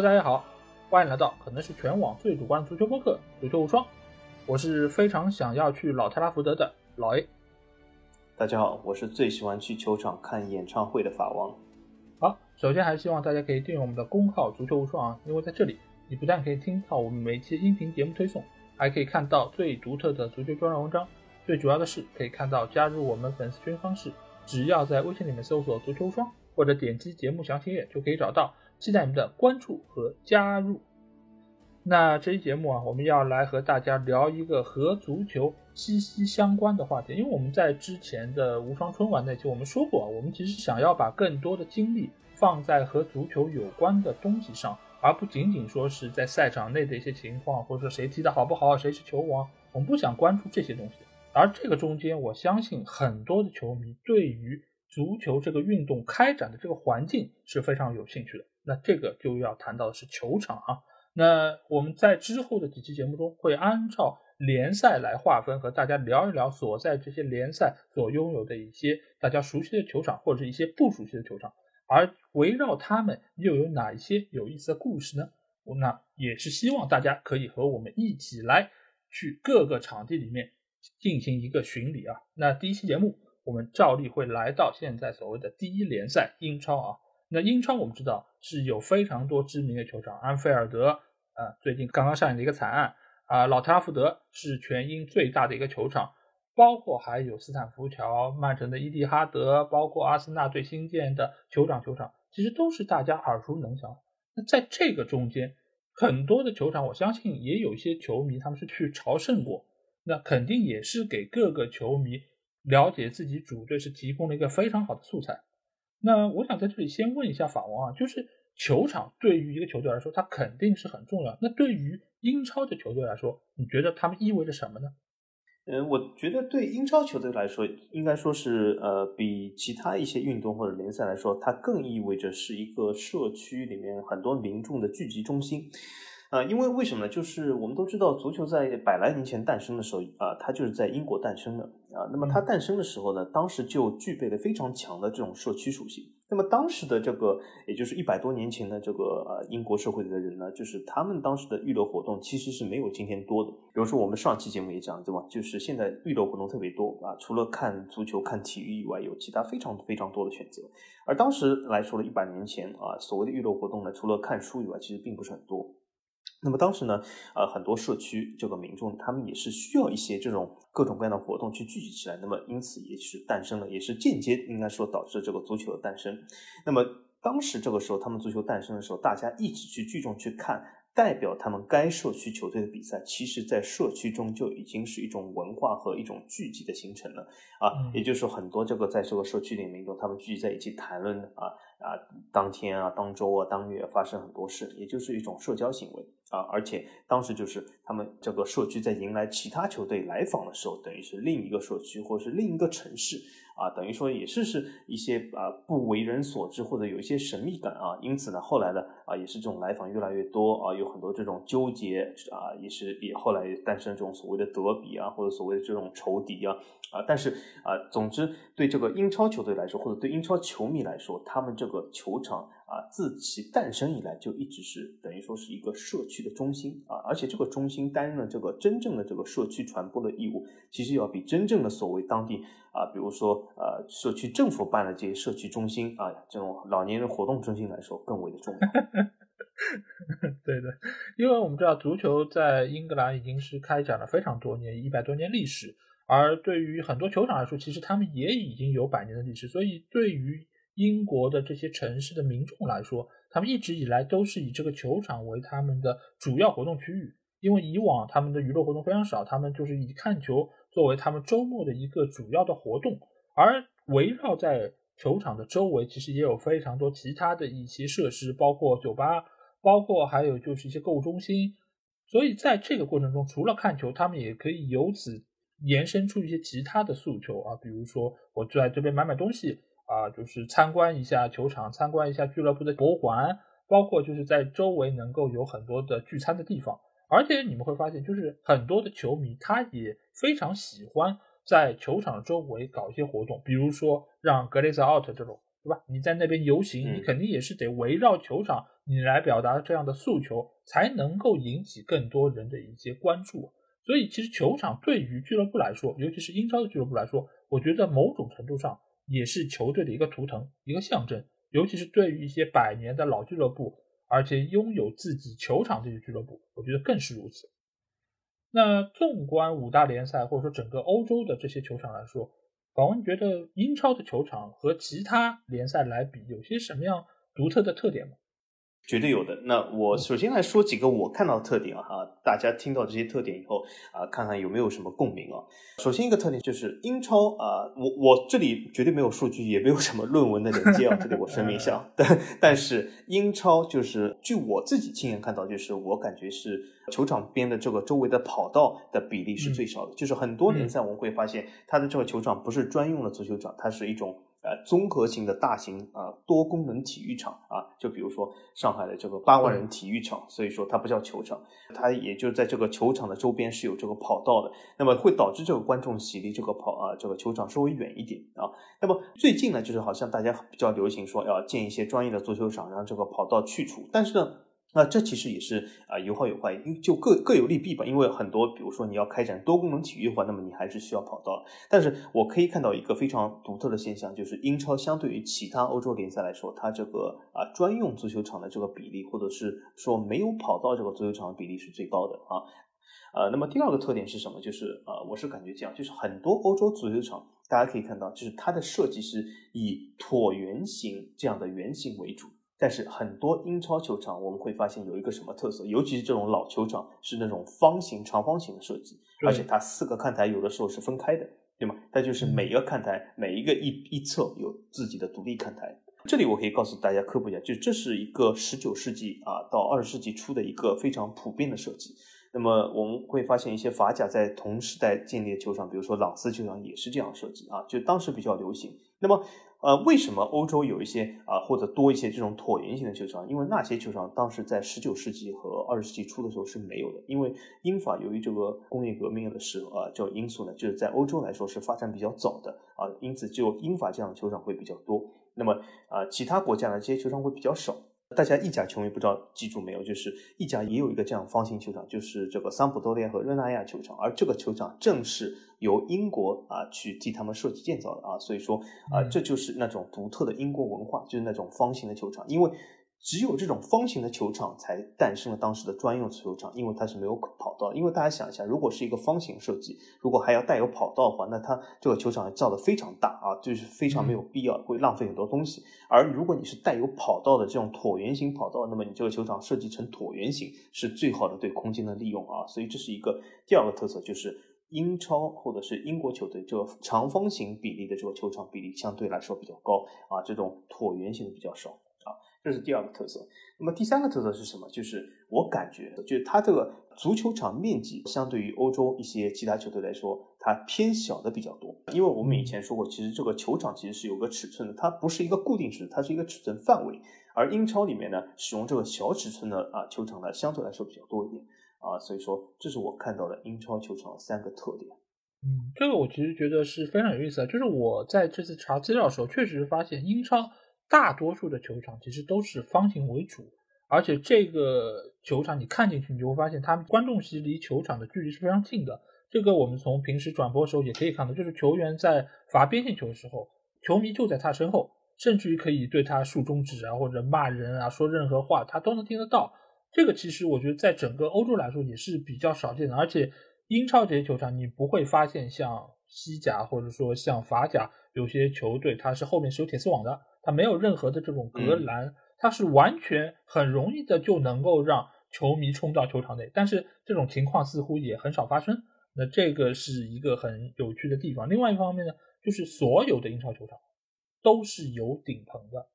Hello，大家好，欢迎来到可能是全网最主观的足球播客《足球无双》。我是非常想要去老特拉福德的老 A。大家好，我是最喜欢去球场看演唱会的法王。好，首先还是希望大家可以订阅我们的公号“足球无双”啊，因为在这里你不但可以听到我们每期音频节目推送，还可以看到最独特的足球专栏文章。最主要的是，可以看到加入我们粉丝群方式，只要在微信里面搜索“足球无双”或者点击节目详情页就可以找到。期待你的关注和加入。那这期节目啊，我们要来和大家聊一个和足球息息相关的话题。因为我们在之前的无双春晚那期我们说过，我们其实想要把更多的精力放在和足球有关的东西上，而不仅仅说是在赛场内的一些情况，或者说谁踢得好不好，谁是球王，我们不想关注这些东西。而这个中间，我相信很多的球迷对于足球这个运动开展的这个环境是非常有兴趣的。那这个就要谈到的是球场啊。那我们在之后的几期节目中会按照联赛来划分，和大家聊一聊所在这些联赛所拥有的一些大家熟悉的球场，或者是一些不熟悉的球场。而围绕他们又有哪一些有意思的故事呢？那也是希望大家可以和我们一起来去各个场地里面进行一个巡礼啊。那第一期节目我们照例会来到现在所谓的第一联赛英超啊。那英超我们知道是有非常多知名的球场，安菲尔德啊，最近刚刚上演的一个惨案啊，老特拉福德是全英最大的一个球场，包括还有斯坦福桥、曼城的伊蒂哈德，包括阿森纳队新建的酋长球场，其实都是大家耳熟能详。那在这个中间，很多的球场，我相信也有一些球迷他们是去朝圣过，那肯定也是给各个球迷了解自己主队是提供了一个非常好的素材。那我想在这里先问一下法王啊，就是球场对于一个球队来说，它肯定是很重要。那对于英超的球队来说，你觉得他们意味着什么呢？嗯，我觉得对英超球队来说，应该说是呃，比其他一些运动或者联赛来说，它更意味着是一个社区里面很多民众的聚集中心。啊，因为为什么呢？就是我们都知道，足球在百来年前诞生的时候，啊，它就是在英国诞生的啊。那么它诞生的时候呢，当时就具备了非常强的这种社区属性。那么当时的这个，也就是一百多年前的这个呃英国社会的人呢，就是他们当时的娱乐活动其实是没有今天多的。比如说我们上期节目也讲，对吧？就是现在娱乐活动特别多啊，除了看足球、看体育以外，有其他非常非常多的选择。而当时来说了一百年前啊，所谓的娱乐活动呢，除了看书以外，其实并不是很多。那么当时呢，呃，很多社区这个民众，他们也是需要一些这种各种各样的活动去聚集起来。那么因此也是诞生了，也是间接应该说导致这个足球的诞生。那么当时这个时候，他们足球诞生的时候，大家一起去聚众去看。代表他们该社区球队的比赛，其实，在社区中就已经是一种文化和一种聚集的形成了啊。也就是说，很多这个在这个社区里民众，他们聚集在一起谈论啊啊，当天啊、当周啊、当月发生很多事，也就是一种社交行为啊。而且当时就是他们这个社区在迎来其他球队来访的时候，等于是另一个社区或是另一个城市。啊，等于说也是是一些啊不为人所知或者有一些神秘感啊，因此呢，后来呢啊也是这种来访越来越多啊，有很多这种纠结啊，也是也后来诞生这种所谓的德比啊，或者所谓的这种仇敌啊啊，但是啊，总之对这个英超球队来说，或者对英超球迷来说，他们这个球场。啊，自其诞生以来就一直是等于说是一个社区的中心啊，而且这个中心担任了这个真正的这个社区传播的义务，其实要比真正的所谓当地啊，比如说呃社区政府办的这些社区中心啊，这种老年人活动中心来说更为的重要。对的，因为我们知道足球在英格兰已经是开展了非常多年，一百多年历史，而对于很多球场来说，其实他们也已经有百年的历史，所以对于。英国的这些城市的民众来说，他们一直以来都是以这个球场为他们的主要活动区域，因为以往他们的娱乐活动非常少，他们就是以看球作为他们周末的一个主要的活动。而围绕在球场的周围，其实也有非常多其他的一些设施，包括酒吧，包括还有就是一些购物中心。所以在这个过程中，除了看球，他们也可以由此延伸出一些其他的诉求啊，比如说我在这边买买东西。啊，就是参观一下球场，参观一下俱乐部的博物馆，包括就是在周围能够有很多的聚餐的地方。而且你们会发现，就是很多的球迷他也非常喜欢在球场周围搞一些活动，比如说让格雷泽奥特这种对吧？你在那边游行，你肯定也是得围绕球场你来表达这样的诉求，才能够引起更多人的一些关注。所以，其实球场对于俱乐部来说，尤其是英超的俱乐部来说，我觉得某种程度上也是球队的一个图腾、一个象征。尤其是对于一些百年的老俱乐部，而且拥有自己球场这些俱乐部，我觉得更是如此。那纵观五大联赛或者说整个欧洲的这些球场来说，宝文觉得英超的球场和其他联赛来比，有些什么样独特的特点吗？绝对有的。那我首先来说几个我看到的特点啊，大家听到这些特点以后啊，看看有没有什么共鸣啊。首先一个特点就是英超啊，我我这里绝对没有数据，也没有什么论文的连接啊，这里我声明一下。但但是英超就是据我自己亲眼看到，就是我感觉是球场边的这个周围的跑道的比例是最少的。就是很多联赛我们会发现，它的这个球场不是专用的足球场，它是一种。呃，综合型的大型啊多功能体育场啊，就比如说上海的这个八万人体育场，所以说它不叫球场，它也就在这个球场的周边是有这个跑道的，那么会导致这个观众席离这个跑啊这个球场稍微远一点啊。那么最近呢，就是好像大家比较流行说要建一些专业的足球场，让这个跑道去除，但是呢。那这其实也是啊有好有坏，因就各各有利弊吧。因为很多，比如说你要开展多功能体育的话，那么你还是需要跑道。但是我可以看到一个非常独特的现象，就是英超相对于其他欧洲联赛来说，它这个啊专用足球场的这个比例，或者是说没有跑道这个足球场的比例是最高的啊。呃，那么第二个特点是什么？就是呃，我是感觉这样，就是很多欧洲足球场，大家可以看到，就是它的设计是以椭圆形这样的圆形为主。但是很多英超球场，我们会发现有一个什么特色？尤其是这种老球场，是那种方形、长方形的设计，而且它四个看台有的时候是分开的，对吗？它就是每一个看台，每一个一一侧有自己的独立看台。这里我可以告诉大家科普一下，就这是一个十九世纪啊到二十世纪初的一个非常普遍的设计。那么我们会发现一些法甲在同时代建立的球场，比如说朗斯球场也是这样设计啊，就当时比较流行。那么呃，为什么欧洲有一些啊，或者多一些这种椭圆形的球场？因为那些球场当时在十九世纪和二十世纪初的时候是没有的。因为英法由于这个工业革命的时候啊，叫因素呢，就是在欧洲来说是发展比较早的啊，因此就英法这样的球场会比较多。那么啊，其他国家呢，这些球场会比较少。大家意甲球迷不知道记住没有？就是意甲也有一个这样方形球场，就是这个桑普多利亚和热那亚球场，而这个球场正是由英国啊去替他们设计建造的啊，所以说啊，这就是那种独特的英国文化，就是那种方形的球场，因为。只有这种方形的球场才诞生了当时的专用球场，因为它是没有跑道。因为大家想一下，如果是一个方形设计，如果还要带有跑道的话，那它这个球场造的非常大啊，就是非常没有必要，会浪费很多东西。而如果你是带有跑道的这种椭圆形跑道，那么你这个球场设计成椭圆形是最好的对空间的利用啊。所以这是一个第二个特色，就是英超或者是英国球队这个长方形比例的这个球场比例相对来说比较高啊，这种椭圆形的比较少。这是第二个特色。那么第三个特色是什么？就是我感觉，就是它这个足球场面积相对于欧洲一些其他球队来说，它偏小的比较多。因为我们以前说过，其实这个球场其实是有个尺寸的，它不是一个固定尺寸，它是一个尺寸范围。而英超里面呢，使用这个小尺寸的啊球场呢，相对来说比较多一点啊。所以说，这是我看到的英超球场的三个特点。嗯，这个我其实觉得是非常有意思的。就是我在这次查资料的时候，确实发现英超。大多数的球场其实都是方形为主，而且这个球场你看进去，你就会发现它观众席离球场的距离是非常近的。这个我们从平时转播的时候也可以看到，就是球员在罚边线球的时候，球迷就在他身后，甚至于可以对他竖中指啊，或者骂人啊，说任何话他都能听得到。这个其实我觉得在整个欧洲来说也是比较少见的，而且英超这些球场你不会发现像西甲或者说像法甲有些球队它是后面是有铁丝网的。它没有任何的这种隔栏，它是完全很容易的就能够让球迷冲到球场内，但是这种情况似乎也很少发生。那这个是一个很有趣的地方。另外一方面呢，就是所有的英超球场都是有顶棚的，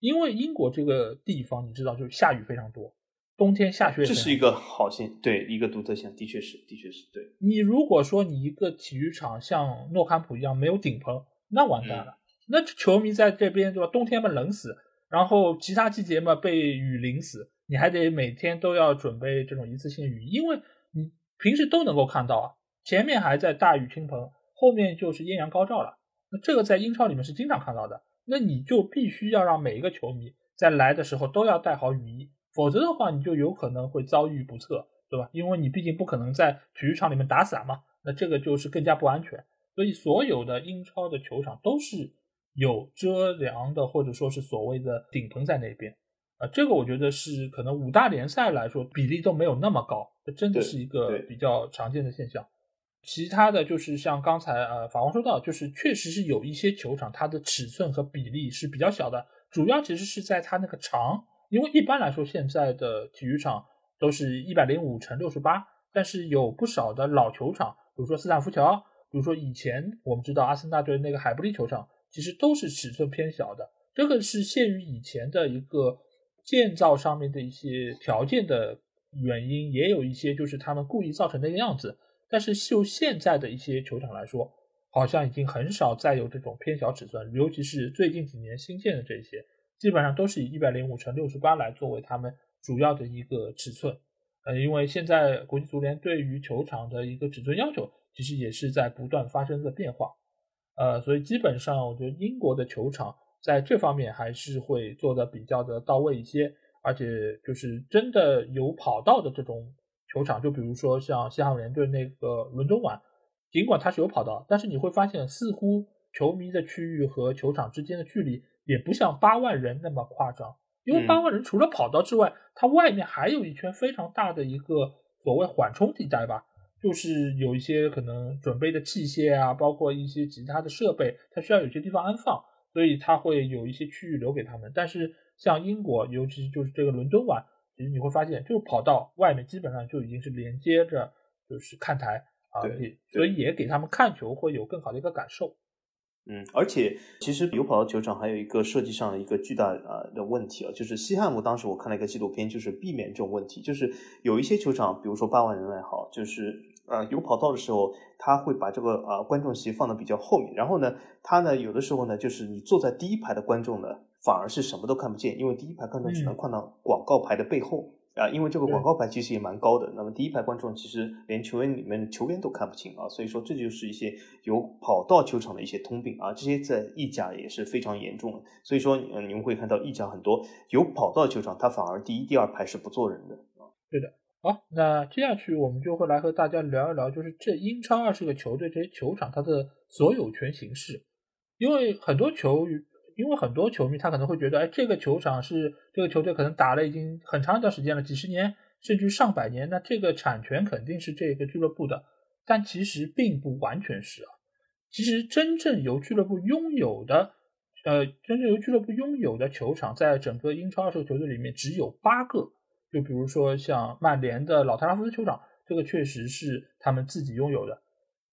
因为英国这个地方你知道，就是下雨非常多，冬天下雪。这是一个好现，对一个独特性，的确是，的确是对。你如果说你一个体育场像诺坎普一样没有顶棚，那完蛋了。那球迷在这边对吧？冬天嘛冷死，然后其他季节嘛被雨淋死，你还得每天都要准备这种一次性雨衣，因为你平时都能够看到啊，前面还在大雨倾盆，后面就是艳阳高照了。那这个在英超里面是经常看到的，那你就必须要让每一个球迷在来的时候都要带好雨衣，否则的话你就有可能会遭遇不测，对吧？因为你毕竟不可能在体育场里面打伞嘛，那这个就是更加不安全。所以所有的英超的球场都是有遮凉的，或者说是所谓的顶棚在那边。啊，这个我觉得是可能五大联赛来说比例都没有那么高，这真的是一个比较常见的现象。其他的就是像刚才呃法王说到，就是确实是有一些球场它的尺寸和比例是比较小的，主要其实是在它那个长，因为一般来说现在的体育场都是一百零五乘六十八，但是有不少的老球场，比如说斯坦福桥，比如说以前我们知道阿森纳队那个海布利球场，其实都是尺寸偏小的，这个是限于以前的一个建造上面的一些条件的原因，也有一些就是他们故意造成那个样子。但是就现在的一些球场来说，好像已经很少再有这种偏小尺寸，尤其是最近几年新建的这些，基本上都是以一百零五乘六十八来作为他们主要的一个尺寸。呃，因为现在国际足联对于球场的一个尺寸要求，其实也是在不断发生的变化。呃，所以基本上我觉得英国的球场在这方面还是会做的比较的到位一些，而且就是真的有跑道的这种。球场就比如说像西汉姆联队那个伦敦碗，尽管它是有跑道，但是你会发现似乎球迷的区域和球场之间的距离也不像八万人那么夸张，因为八万人除了跑道之外，它外面还有一圈非常大的一个所谓缓冲地带吧，就是有一些可能准备的器械啊，包括一些其他的设备，它需要有些地方安放，所以它会有一些区域留给他们。但是像英国，尤其就是这个伦敦碗。其实你会发现，就跑道外面基本上就已经是连接着，就是看台啊，所以也给他们看球会有更好的一个感受。嗯，而且其实有跑道球场还有一个设计上的一个巨大啊的问题啊，就是西汉姆当时我看了一个纪录片，就是避免这种问题，就是有一些球场，比如说八万人也好，就是呃有跑道的时候，他会把这个啊观众席放的比较后面，然后呢，他呢有的时候呢，就是你坐在第一排的观众呢。反而是什么都看不见，因为第一排观众只能看到广告牌的背后啊，因为这个广告牌其实也蛮高的。那么第一排观众其实连球员里面的球员都看不清啊，所以说这就是一些有跑道球场的一些通病啊，这些在意甲也是非常严重的。所以说，嗯，你们会看到意甲很多有跑道球场，它反而第一、第二排是不坐人的啊。对的，好，那接下去我们就会来和大家聊一聊，就是这英超二十个球队这些球场它的所有权形式，因为很多球。因为很多球迷他可能会觉得，哎，这个球场是这个球队可能打了已经很长一段时间了，几十年甚至上百年，那这个产权肯定是这个俱乐部的。但其实并不完全是啊，其实真正由俱乐部拥有的，呃，真正由俱乐部拥有的球场，在整个英超二十个球队里面只有八个。就比如说像曼联的老特拉福德球场，这个确实是他们自己拥有的。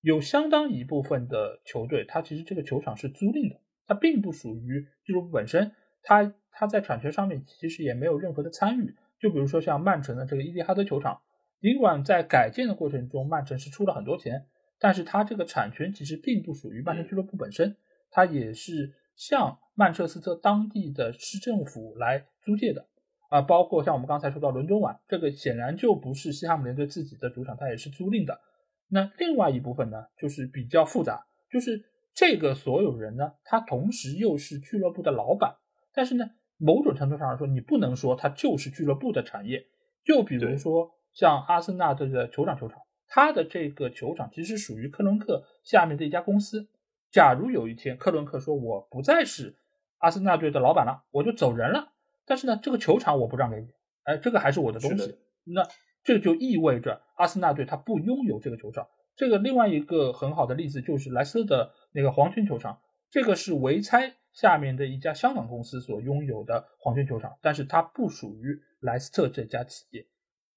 有相当一部分的球队，它其实这个球场是租赁的。它并不属于俱乐部本身，它它在产权上面其实也没有任何的参与。就比如说像曼城的这个伊蒂哈德球场，尽管在改建的过程中曼城是出了很多钱，但是它这个产权其实并不属于曼城俱乐部本身，它也是向曼彻斯特当地的市政府来租借的。啊，包括像我们刚才说到伦敦碗，这个显然就不是西汉姆联队自己的主场，它也是租赁的。那另外一部分呢，就是比较复杂，就是。这个所有人呢，他同时又是俱乐部的老板，但是呢，某种程度上来说，你不能说他就是俱乐部的产业。就比如说像阿森纳队的酋长球场，他的这个球场其实属于克伦克下面的一家公司。假如有一天克伦克说我不再是阿森纳队的老板了，我就走人了，但是呢，这个球场我不让给你，哎，这个还是我的东西。那这就意味着阿森纳队他不拥有这个球场。这个另外一个很好的例子就是莱斯特的那个黄圈球场，这个是维猜下面的一家香港公司所拥有的黄圈球场，但是它不属于莱斯特这家企业，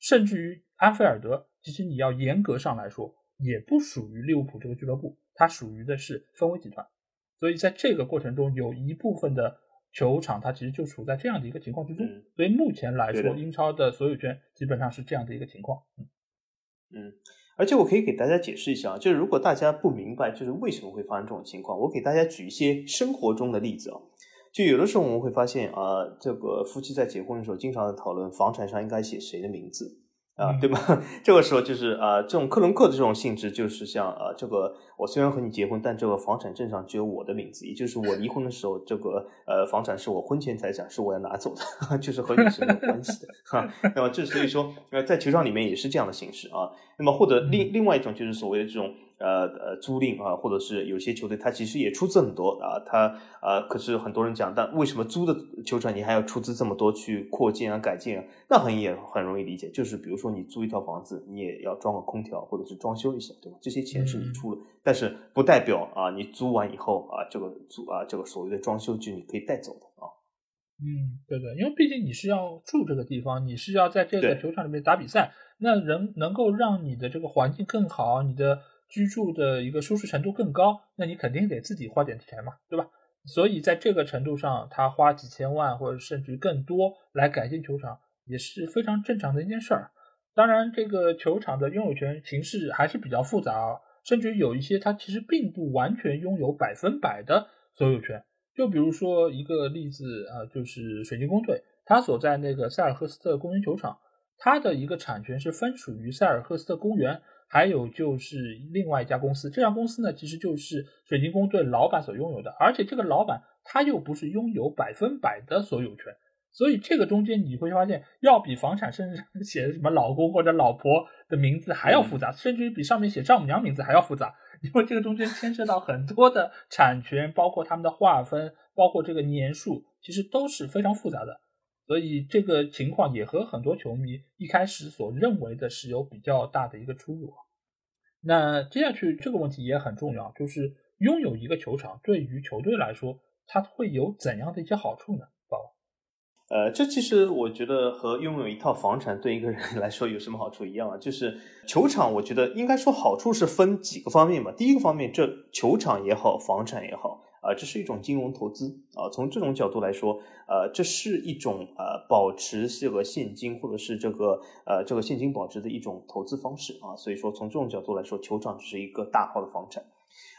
甚至于安菲尔德，其实你要严格上来说，也不属于利物浦这个俱乐部，它属于的是分威集团，所以在这个过程中，有一部分的球场它其实就处在这样的一个情况之中，所以目前来说，英超的所有权基本上是这样的一个情况，嗯。嗯。而且我可以给大家解释一下啊，就是如果大家不明白，就是为什么会发生这种情况，我给大家举一些生活中的例子啊。就有的时候我们会发现啊，这个夫妻在结婚的时候，经常讨论房产上应该写谁的名字啊，对吧？这个时候就是啊，这种克伦克的这种性质，就是像啊，这个我虽然和你结婚，但这个房产证上只有我的名字，也就是我离婚的时候，这个呃房产是我婚前财产，是我要拿走的，就是和你是没有关系的哈。那么这所以说呃，在球场里面也是这样的形式啊。那么或者另另外一种就是所谓的这种。呃呃，租赁啊，或者是有些球队，他其实也出资很多啊，他啊，可是很多人讲，但为什么租的球场你还要出资这么多去扩建啊、改建啊？那很也很容易理解，就是比如说你租一套房子，你也要装个空调或者是装修一下，对吧？这些钱是你出的，但是不代表啊，你租完以后啊，这个租啊，这个所谓的装修就你可以带走的啊。嗯，对对，因为毕竟你是要住这个地方，你是要在这个球场里面打比赛，那人能够让你的这个环境更好，你的。居住的一个舒适程度更高，那你肯定得自己花点钱嘛，对吧？所以在这个程度上，他花几千万或者甚至更多来改建球场，也是非常正常的一件事儿。当然，这个球场的拥有权形式还是比较复杂啊，甚至有一些它其实并不完全拥有百分百的所有权。就比如说一个例子啊，就是水晶宫队，它所在那个塞尔赫斯特公园球场，它的一个产权是分属于塞尔赫斯特公园。还有就是另外一家公司，这家公司呢，其实就是水晶宫对老板所拥有的，而且这个老板他又不是拥有百分百的所有权，所以这个中间你会发现，要比房产甚至 写什么老公或者老婆的名字还要复杂，甚至于比上面写丈母娘名字还要复杂，因为这个中间牵涉到很多的产权，包括他们的划分，包括这个年数，其实都是非常复杂的。所以这个情况也和很多球迷一开始所认为的是有比较大的一个出入。那接下去这个问题也很重要，就是拥有一个球场对于球队来说，它会有怎样的一些好处呢？宝，呃，这其实我觉得和拥有一套房产对一个人 来说有什么好处一样啊，就是球场，我觉得应该说好处是分几个方面吧。第一个方面，这球场也好，房产也好。啊，这是一种金融投资啊。从这种角度来说，呃，这是一种呃保持这个现金或者是这个呃这个现金保值的一种投资方式啊。所以说，从这种角度来说，球场只是一个大号的房产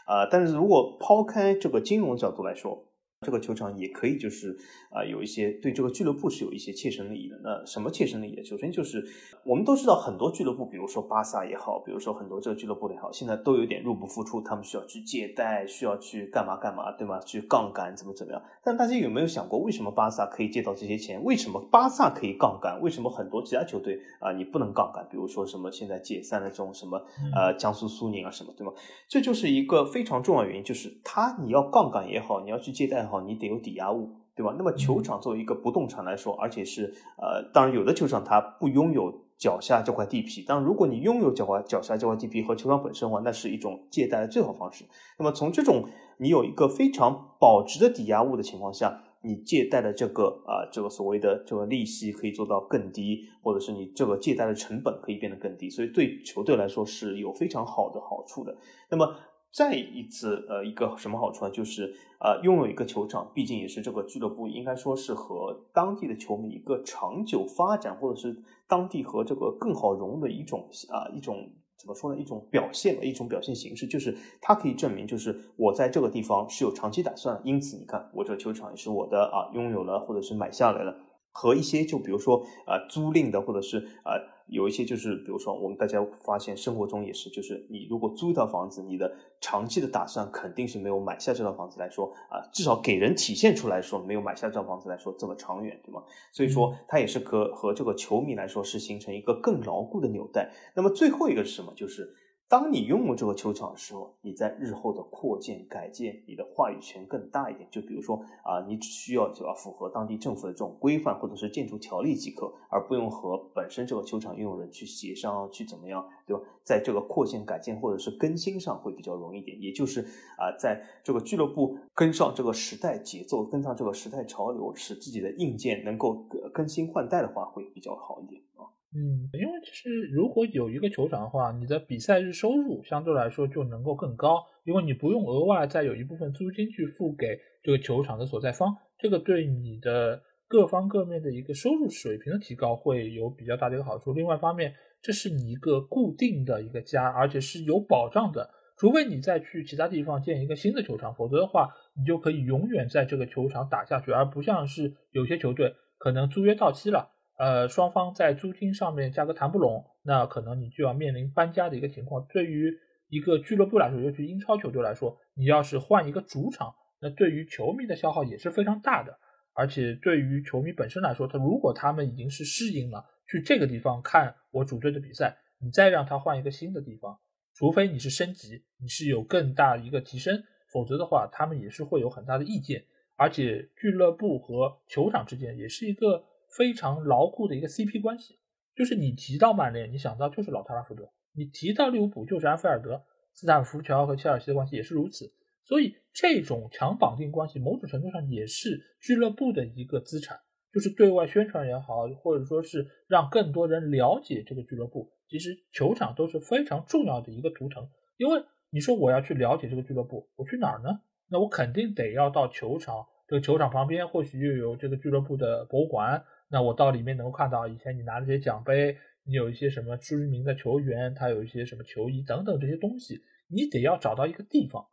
啊。但是如果抛开这个金融角度来说，这个球场也可以，就是啊，有一些对这个俱乐部是有一些切身利益的。那什么切身利益？首先就是我们都知道，很多俱乐部，比如说巴萨也好，比如说很多这个俱乐部也好，现在都有点入不敷出，他们需要去借贷，需要去干嘛干嘛，对吗？去杠杆怎么怎么样？但大家有没有想过，为什么巴萨可以借到这些钱？为什么巴萨可以杠杆？为什么很多其他球队啊，你不能杠杆？比如说什么现在解散的这种什么呃江苏苏宁啊什么，对吗？这就是一个非常重要的原因，就是他你要杠杆也好，你要去借贷。好，你得有抵押物，对吧？那么球场作为一个不动产来说，而且是呃，当然有的球场它不拥有脚下这块地皮，当然如果你拥有脚踝脚下这块地皮和球场本身的话，那是一种借贷的最好方式。那么从这种你有一个非常保值的抵押物的情况下，你借贷的这个啊这个所谓的这个利息可以做到更低，或者是你这个借贷的成本可以变得更低，所以对球队来说是有非常好的好处的。那么。再一次，呃，一个什么好处呢？就是，呃，拥有一个球场，毕竟也是这个俱乐部应该说是和当地的球迷一个长久发展，或者是当地和这个更好融入的一种啊一种怎么说呢？一种表现的，一种表现形式，就是它可以证明，就是我在这个地方是有长期打算，因此你看，我这球场也是我的啊，拥有了或者是买下来了，和一些就比如说啊租赁的或者是啊。有一些就是，比如说，我们大家发现生活中也是，就是你如果租一套房子，你的长期的打算肯定是没有买下这套房子来说啊，至少给人体现出来说没有买下这套房子来说这么长远，对吗？所以说，它也是和和这个球迷来说是形成一个更牢固的纽带。那么最后一个是什么？就是。当你拥有这个球场的时候，你在日后的扩建改建，你的话语权更大一点。就比如说啊，你只需要就要符合当地政府的这种规范或者是建筑条例即可，而不用和本身这个球场拥有人去协商去怎么样，对吧？在这个扩建改建或者是更新上会比较容易一点。也就是啊，在这个俱乐部跟上这个时代节奏，跟上这个时代潮流，使自己的硬件能够更新换代的话，会比较好一点啊。嗯，因为其实如果有一个球场的话，你的比赛日收入相对来说就能够更高，因为你不用额外再有一部分租金去付给这个球场的所在方，这个对你的各方各面的一个收入水平的提高会有比较大的一个好处。另外一方面，这是你一个固定的一个家，而且是有保障的，除非你再去其他地方建一个新的球场，否则的话，你就可以永远在这个球场打下去，而不像是有些球队可能租约到期了。呃，双方在租金上面价格谈不拢，那可能你就要面临搬家的一个情况。对于一个俱乐部来说，尤其英超球队来说，你要是换一个主场，那对于球迷的消耗也是非常大的。而且对于球迷本身来说，他如果他们已经是适应了去这个地方看我主队的比赛，你再让他换一个新的地方，除非你是升级，你是有更大一个提升，否则的话，他们也是会有很大的意见。而且俱乐部和球场之间也是一个非常牢固的一个 CP 关系，就是你提到曼联，你想到就是老特拉福德；你提到利物浦，就是安菲尔德。斯坦福桥和切尔西的关系也是如此。所以，这种强绑定关系，某种程度上也是俱乐部的一个资产，就是对外宣传也好，或者说是让更多人了解这个俱乐部。其实，球场都是非常重要的一个图腾。因为你说我要去了解这个俱乐部，我去哪儿呢？那我肯定得要到球场。这个球场旁边或许又有这个俱乐部的博物馆。那我到里面能够看到以前你拿这些奖杯，你有一些什么知名的球员，他有一些什么球衣等等这些东西，你得要找到一个地方。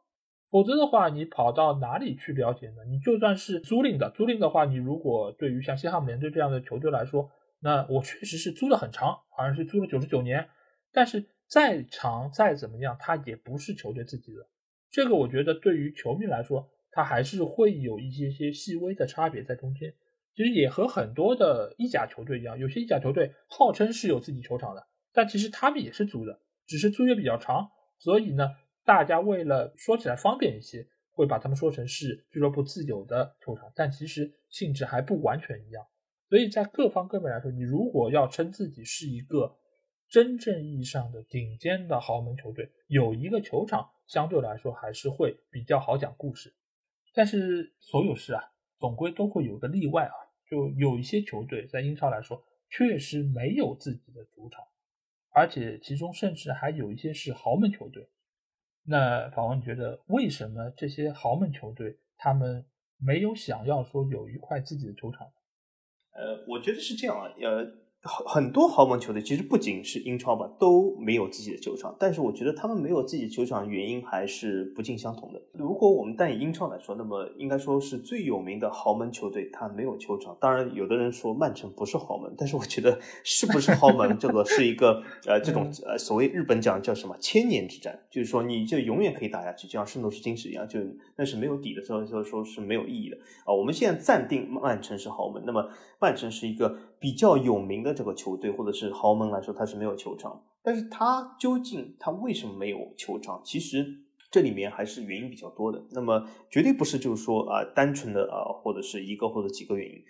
否则的话，你跑到哪里去了解呢？你就算是租赁的，租赁的话，你如果对于像西汉姆联队这样的球队来说，那我确实是租的很长，好像是租了九十九年。但是再长再怎么样，它也不是球队自己的。这个我觉得对于球迷来说，它还是会有一些些细微的差别在中间。其实也和很多的意甲球队一样，有些意甲球队号称是有自己球场的，但其实他们也是租的，只是租约比较长，所以呢。大家为了说起来方便一些，会把他们说成是俱乐部自有的球场，但其实性质还不完全一样。所以在各方各面来说，你如果要称自己是一个真正意义上的顶尖的豪门球队，有一个球场相对来说还是会比较好讲故事。但是所有事啊，总归都会有个例外啊，就有一些球队在英超来说确实没有自己的主场，而且其中甚至还有一些是豪门球队。那访问，觉得为什么这些豪门球队他们没有想要说有一块自己的球场？呃，我觉得是这样啊，呃。很多豪门球队其实不仅是英超吧，都没有自己的球场。但是我觉得他们没有自己球场原因还是不尽相同的。如果我们单以英超来说，那么应该说是最有名的豪门球队，它没有球场。当然，有的人说曼城不是豪门，但是我觉得是不是豪门，这个是一个呃这种呃所谓日本讲叫什么千年之战，就是说你就永远可以打下去，就像圣斗士星矢一样，就那是没有底的时候，就说是没有意义的啊。我们现在暂定曼城是豪门，那么曼城是一个。比较有名的这个球队或者是豪门来说，他是没有球场，但是他究竟他为什么没有球场？其实这里面还是原因比较多的。那么绝对不是就是说啊单纯的啊或者是一个或者几个原因。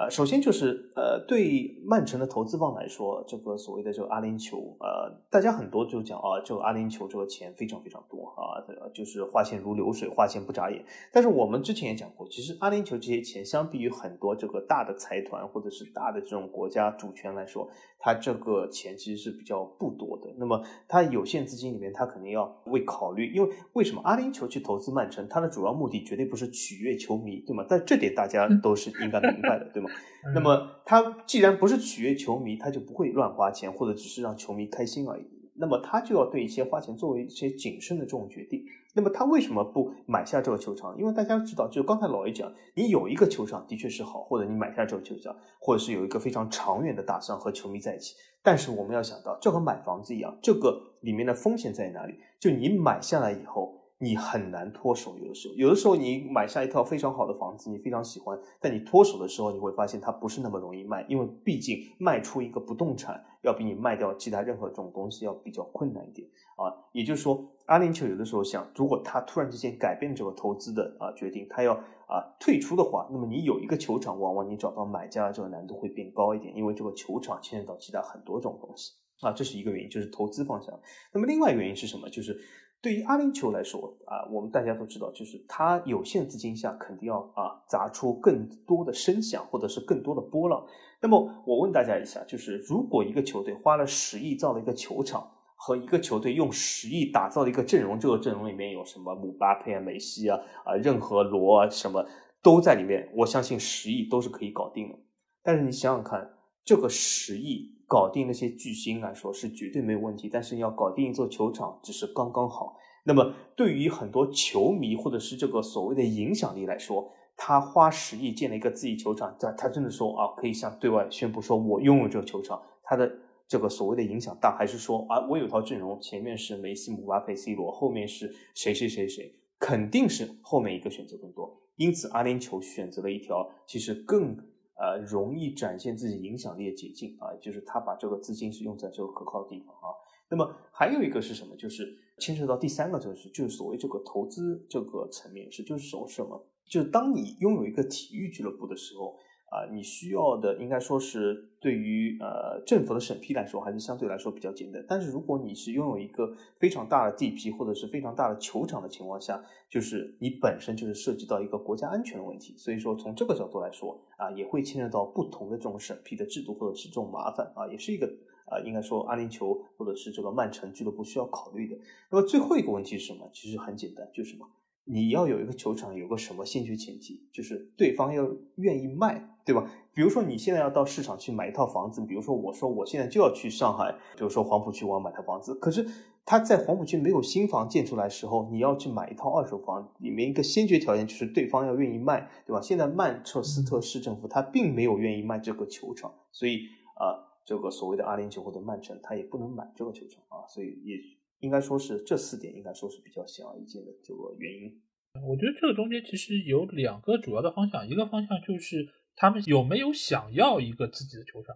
呃，首先就是呃，对曼城的投资方来说，这个所谓的这个阿联酋，呃，大家很多就讲啊，这个阿联酋这个钱非常非常多啊，就是花钱如流水，花钱不眨眼。但是我们之前也讲过，其实阿联酋这些钱，相比于很多这个大的财团或者是大的这种国家主权来说，它这个钱其实是比较不多的。那么它有限资金里面，它肯定要为考虑，因为为什么阿联酋去投资曼城，它的主要目的绝对不是取悦球迷，对吗？但这点大家都是应该明白的，对吗？那么他既然不是取悦球迷，他就不会乱花钱，或者只是让球迷开心而已。那么他就要对一些花钱作为一些谨慎的这种决定。那么他为什么不买下这个球场？因为大家知道，就刚才老爷讲，你有一个球场的确是好，或者你买下这个球场，或者是有一个非常长远的打算和球迷在一起。但是我们要想到，这和买房子一样，这个里面的风险在哪里？就你买下来以后。你很难脱手，有的时候，有的时候你买下一套非常好的房子，你非常喜欢，但你脱手的时候，你会发现它不是那么容易卖，因为毕竟卖出一个不动产要比你卖掉其他任何这种东西要比较困难一点啊。也就是说，阿联酋有的时候想，如果他突然之间改变这个投资的啊决定，他要啊退出的话，那么你有一个球场，往往你找到买家的这个难度会变高一点，因为这个球场牵扯到其他很多种东西啊，这是一个原因，就是投资方向。那么另外原因是什么？就是。对于阿联酋来说啊，我们大家都知道，就是它有限资金下肯定要啊砸出更多的声响，或者是更多的波浪。那么我问大家一下，就是如果一个球队花了十亿造了一个球场，和一个球队用十亿打造了一个阵容，这个阵容里面有什么姆巴佩啊、梅西啊啊，任何罗啊什么都在里面，我相信十亿都是可以搞定的。但是你想想看，这个十亿。搞定那些巨星来说是绝对没有问题，但是要搞定一座球场只是刚刚好。那么对于很多球迷或者是这个所谓的影响力来说，他花十亿建了一个自己球场，他他真的说啊，可以向对外宣布说我拥有这个球场，他的这个所谓的影响大，还是说啊，我有套阵容，前面是梅西、姆巴佩、C 罗，后面是谁谁谁谁，肯定是后面一个选择更多。因此，阿联酋选择了一条其实更呃容易展现自己影响力的捷径啊，就是他把这个资金是用在这个可靠的地方啊。那么还有一个是什么？就是牵涉到第三个就是就是所谓这个投资这个层面是，就是说什么？就是当你拥有一个体育俱乐部的时候啊，你需要的应该说是对于呃政府的审批来说还是相对来说比较简单。但是如果你是拥有一个非常大的地皮或者是非常大的球场的情况下，就是你本身就是涉及到一个国家安全的问题。所以说从这个角度来说啊，也会牵涉到不同的这种审批的制度或者是这种麻烦啊，也是一个。啊，应该说阿联酋或者是这个曼城俱乐部需要考虑的。那么最后一个问题是什么？其实很简单，就是什么？你要有一个球场，有个什么先决前提，就是对方要愿意卖，对吧？比如说你现在要到市场去买一套房子，比如说我说我现在就要去上海，比如说黄浦区我要买套房子，可是他在黄浦区没有新房建出来时候，你要去买一套二手房，里面一个先决条件就是对方要愿意卖，对吧？现在曼彻斯特市政府他并没有愿意卖这个球场，所以啊。这个所谓的阿联酋或者曼城，他也不能买这个球场啊，所以也应该说是这四点应该说是比较显而易见的这个原因。我觉得这个中间其实有两个主要的方向，一个方向就是他们有没有想要一个自己的球场，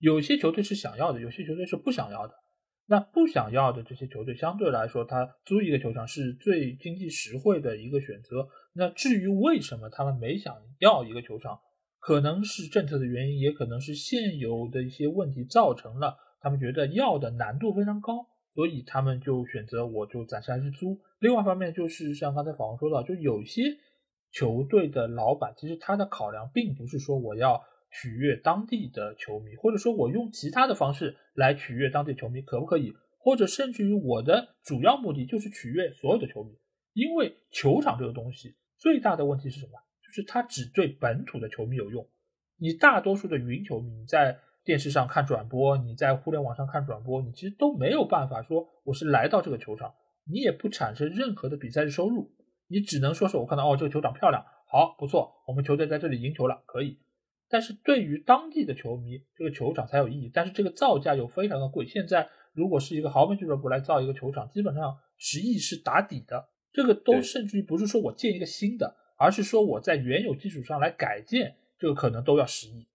有些球队是想要的，有些球队是不想要的。那不想要的这些球队，相对来说，他租一个球场是最经济实惠的一个选择。那至于为什么他们没想要一个球场？可能是政策的原因，也可能是现有的一些问题造成了他们觉得要的难度非常高，所以他们就选择我就暂时还是租。另外一方面就是像刚才访问说到，就有些球队的老板其实他的考量并不是说我要取悦当地的球迷，或者说我用其他的方式来取悦当地球迷可不可以？或者甚至于我的主要目的就是取悦所有的球迷，因为球场这个东西最大的问题是什么？就是它只对本土的球迷有用，你大多数的云球迷你在电视上看转播，你在互联网上看转播，你其实都没有办法说我是来到这个球场，你也不产生任何的比赛的收入，你只能说是我看到哦这个球场漂亮，好不错，我们球队在这里赢球了，可以。但是对于当地的球迷，这个球场才有意义。但是这个造价又非常的贵，现在如果是一个豪门俱乐部来造一个球场，基本上十亿是打底的，这个都甚至于不是说我建一个新的。而是说我在原有基础上来改建，这个可能都要十亿。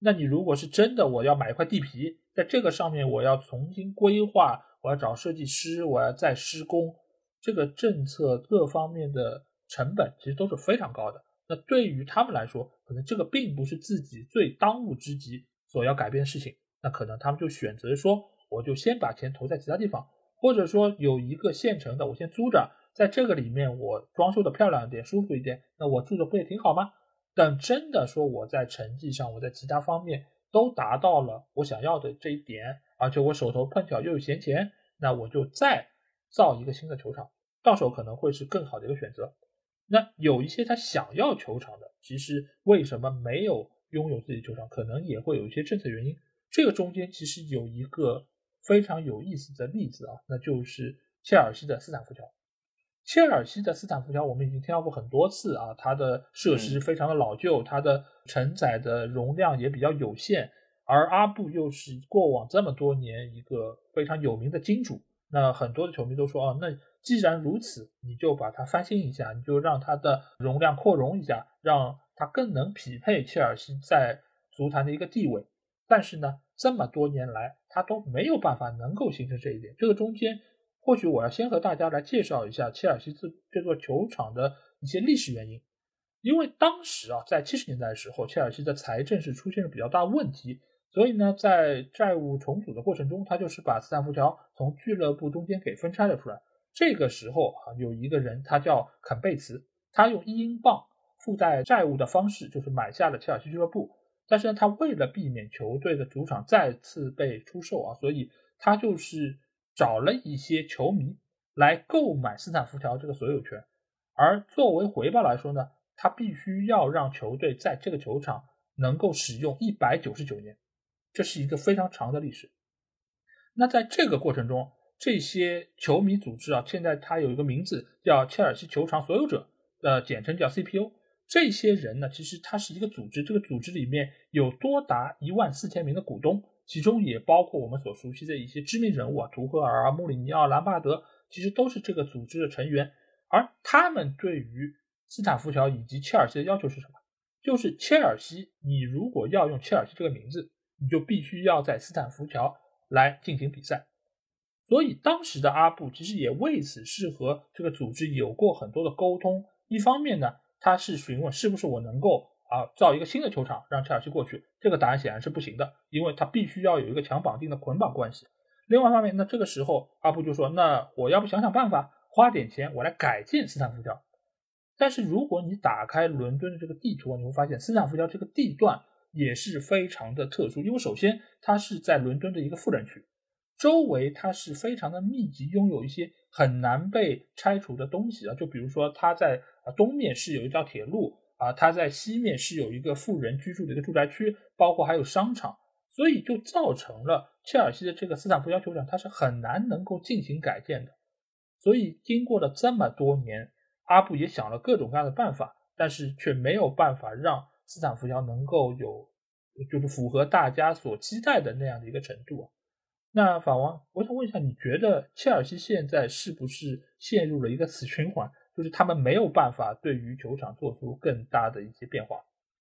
那你如果是真的，我要买一块地皮，在这个上面我要重新规划，我要找设计师，我要再施工，这个政策各方面的成本其实都是非常高的。那对于他们来说，可能这个并不是自己最当务之急所要改变的事情。那可能他们就选择说，我就先把钱投在其他地方，或者说有一个现成的，我先租着。在这个里面，我装修的漂亮一点，舒服一点，那我住着不也挺好吗？等真的说我在成绩上，我在其他方面都达到了我想要的这一点，而且我手头碰巧又有闲钱，那我就再造一个新的球场，到时候可能会是更好的一个选择。那有一些他想要球场的，其实为什么没有拥有自己球场，可能也会有一些政策原因。这个中间其实有一个非常有意思的例子啊，那就是切尔西的斯坦福桥。切尔西的斯坦福桥我们已经听到过很多次啊，它的设施非常的老旧，它的承载的容量也比较有限，而阿布又是过往这么多年一个非常有名的金主，那很多的球迷都说啊，那既然如此，你就把它翻新一下，你就让它的容量扩容一下，让它更能匹配切尔西在足坛的一个地位。但是呢，这么多年来，它都没有办法能够形成这一点，这个中间。或许我要先和大家来介绍一下切尔西这这座球场的一些历史原因，因为当时啊，在七十年代的时候，切尔西的财政是出现了比较大问题，所以呢，在债务重组的过程中，他就是把斯坦福桥从俱乐部中间给分拆了出来。这个时候啊，有一个人，他叫肯贝茨，他用一英镑附带债务的方式，就是买下了切尔西俱乐部。但是呢，他为了避免球队的主场再次被出售啊，所以他就是。找了一些球迷来购买斯坦福桥这个所有权，而作为回报来说呢，他必须要让球队在这个球场能够使用一百九十九年，这是一个非常长的历史。那在这个过程中，这些球迷组织啊，现在它有一个名字叫切尔西球场所有者，呃，简称叫 CPO。这些人呢，其实它是一个组织，这个组织里面有多达一万四千名的股东，其中也包括我们所熟悉的一些知名人物啊，图赫尔啊、穆里尼奥、兰帕德，其实都是这个组织的成员。而他们对于斯坦福桥以及切尔西的要求是什么？就是切尔西，你如果要用切尔西这个名字，你就必须要在斯坦福桥来进行比赛。所以当时的阿布其实也为此是和这个组织有过很多的沟通。一方面呢，他是询问是不是我能够啊造一个新的球场让切尔西过去，这个答案显然是不行的，因为他必须要有一个强绑定的捆绑关系。另外一方面，那这个时候阿布就说，那我要不想想办法，花点钱我来改建斯坦福桥。但是如果你打开伦敦的这个地图，你会发现斯坦福桥这个地段也是非常的特殊，因为首先它是在伦敦的一个富人区。周围它是非常的密集，拥有一些很难被拆除的东西啊，就比如说它在啊东面是有一条铁路啊，它在西面是有一个富人居住的一个住宅区，包括还有商场，所以就造成了切尔西的这个斯坦福桥球场它是很难能够进行改建的。所以经过了这么多年，阿布也想了各种各样的办法，但是却没有办法让斯坦福桥能够有就是符合大家所期待的那样的一个程度啊。那法王，我想问一下，你觉得切尔西现在是不是陷入了一个死循环？就是他们没有办法对于球场做出更大的一些变化？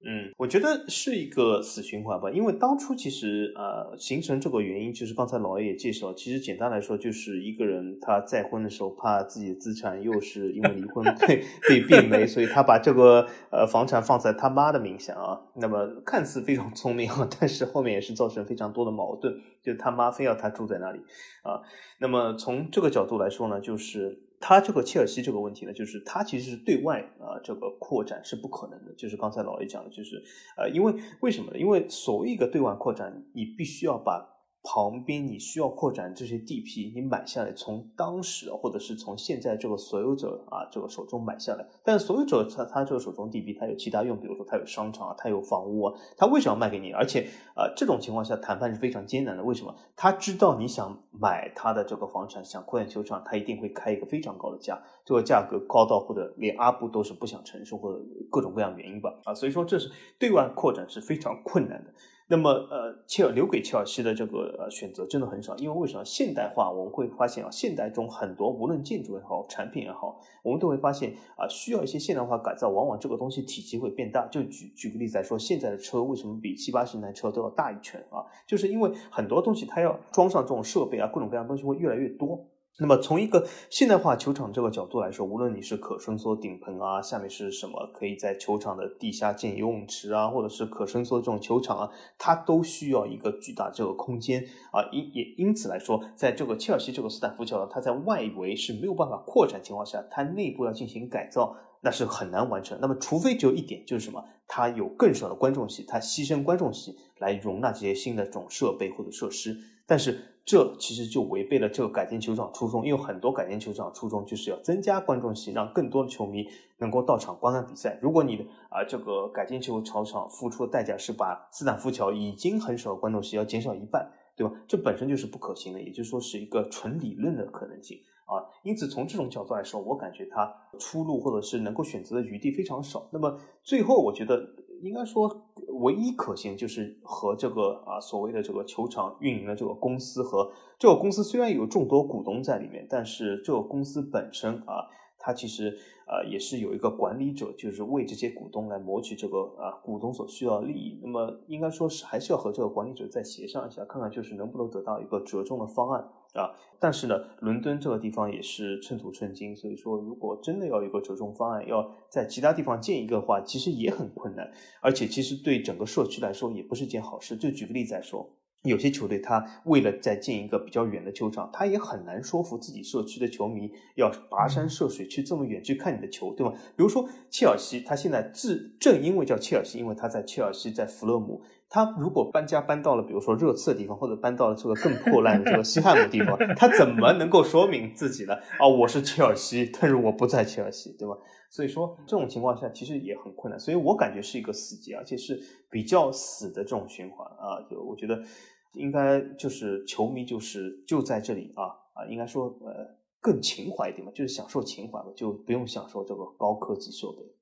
嗯，我觉得是一个死循环吧，因为当初其实呃形成这个原因，就是刚才老爷也介绍，其实简单来说就是一个人他再婚的时候，怕自己的资产又是因为离婚 被被变没，所以他把这个呃房产放在他妈的名下啊。那么看似非常聪明啊，但是后面也是造成非常多的矛盾，就他妈非要他住在那里啊。那么从这个角度来说呢，就是。他这个切尔西这个问题呢，就是他其实是对外啊这个扩展是不可能的，就是刚才老爷讲的，就是呃，因为为什么呢？因为所谓一个对外扩展，你必须要把。旁边你需要扩展这些地皮，你买下来，从当时或者是从现在这个所有者啊这个手中买下来，但是所有者他他这个手中地皮他有其他用，比如说他有商场啊，他有房屋啊，他为什么要卖给你？而且啊这种情况下谈判是非常艰难的，为什么？他知道你想买他的这个房产，想扩建球场，他一定会开一个非常高的价，这个价格高到或者连阿布都是不想承受，或者各种各样原因吧啊，所以说这是对外扩展是非常困难的。那么，呃，切尔留给切尔西的这个呃选择真的很少，因为为什么？现代化我们会发现啊，现代中很多无论建筑也好，产品也好，我们都会发现啊，需要一些现代化改造，往往这个东西体积会变大。就举举个例子来说，现在的车为什么比七八十年代车都要大一圈啊？就是因为很多东西它要装上这种设备啊，各种各样东西会越来越多。那么从一个现代化球场这个角度来说，无论你是可伸缩顶棚啊，下面是什么，可以在球场的地下建游泳池啊，或者是可伸缩这种球场啊，它都需要一个巨大这个空间啊。因也因此来说，在这个切尔西这个斯坦福桥，它在外围是没有办法扩展情况下，它内部要进行改造，那是很难完成。那么除非只有一点，就是什么，它有更少的观众席，它牺牲观众席来容纳这些新的这种设备或者设施，但是。这其实就违背了这个改建球场初衷，因为很多改建球场初衷就是要增加观众席，让更多的球迷能够到场观看比赛。如果你的啊这个改建球场场付出的代价是把斯坦福桥已经很少的观众席要减少一半，对吧？这本身就是不可行的，也就是说是一个纯理论的可能性啊。因此从这种角度来说，我感觉它出路或者是能够选择的余地非常少。那么最后我觉得。应该说，唯一可行就是和这个啊所谓的这个球场运营的这个公司和这个公司虽然有众多股东在里面，但是这个公司本身啊，它其实呃也是有一个管理者，就是为这些股东来谋取这个啊股东所需要的利益。那么应该说是还是要和这个管理者再协商一下，看看就是能不能得到一个折中的方案。啊，但是呢，伦敦这个地方也是寸土寸金，所以说如果真的要有个折中方案，要在其他地方建一个的话，其实也很困难，而且其实对整个社区来说也不是件好事。就举个例子来说，有些球队他为了再建一个比较远的球场，他也很难说服自己社区的球迷要跋山涉水去这么远去看你的球，对吗？比如说切尔西，他现在自正因为叫切尔西，因为他在切尔西，在弗勒姆。他如果搬家搬到了比如说热刺的地方，或者搬到了这个更破烂的这个西汉姆地方，他怎么能够说明自己呢？啊，我是切尔西，但是我不在切尔西，对吧？所以说这种情况下其实也很困难，所以我感觉是一个死结，而且是比较死的这种循环啊。就我觉得应该就是球迷就是就在这里啊啊，应该说呃更情怀一点嘛，就是享受情怀嘛，就不用享受这个高科技设备。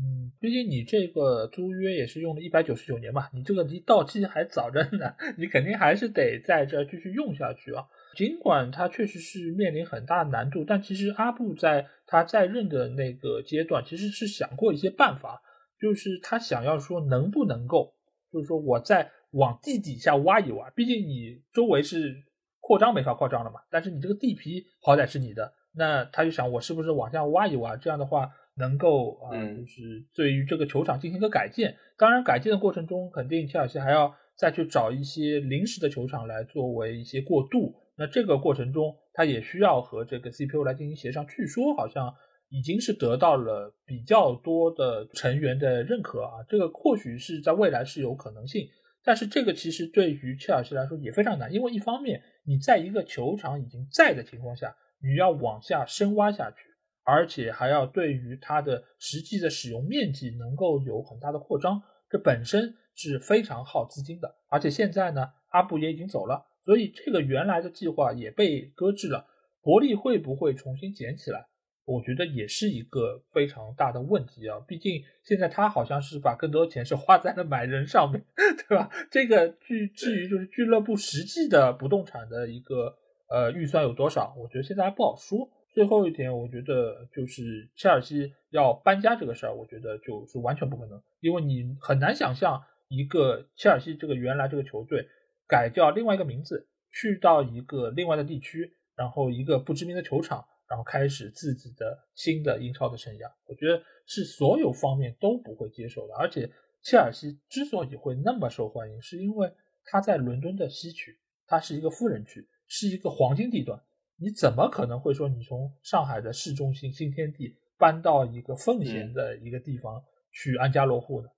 嗯，毕竟你这个租约也是用了一百九十九年嘛，你这个离到期还早着呢，你肯定还是得在这继续用下去啊。尽管他确实是面临很大难度，但其实阿布在他在任的那个阶段，其实是想过一些办法，就是他想要说能不能够，就是说我再往地底下挖一挖，毕竟你周围是扩张没法扩张了嘛，但是你这个地皮好歹是你的，那他就想我是不是往下挖一挖，这样的话能够啊，就是对于这个球场进行一个改建。当然，改建的过程中，肯定切尔西还要再去找一些临时的球场来作为一些过渡。那这个过程中，他也需要和这个 CPU 来进行协商。据说好像已经是得到了比较多的成员的认可啊，这个或许是在未来是有可能性。但是这个其实对于切尔西来说也非常难，因为一方面你在一个球场已经在的情况下，你要往下深挖下去，而且还要对于它的实际的使用面积能够有很大的扩张，这本身是非常耗资金的。而且现在呢，阿布也已经走了。所以这个原来的计划也被搁置了，伯利会不会重新捡起来？我觉得也是一个非常大的问题啊！毕竟现在他好像是把更多钱是花在了买人上面，对吧？这个至至于就是俱乐部实际的不动产的一个呃预算有多少，我觉得现在还不好说。最后一点，我觉得就是切尔西要搬家这个事儿，我觉得就是完全不可能，因为你很难想象一个切尔西这个原来这个球队。改掉另外一个名字，去到一个另外的地区，然后一个不知名的球场，然后开始自己的新的英超的生涯。我觉得是所有方面都不会接受的。而且切尔西之所以会那么受欢迎，是因为它在伦敦的西区，它是一个富人区，是一个黄金地段。你怎么可能会说你从上海的市中心新天地搬到一个奉贤的一个地方去安家落户呢？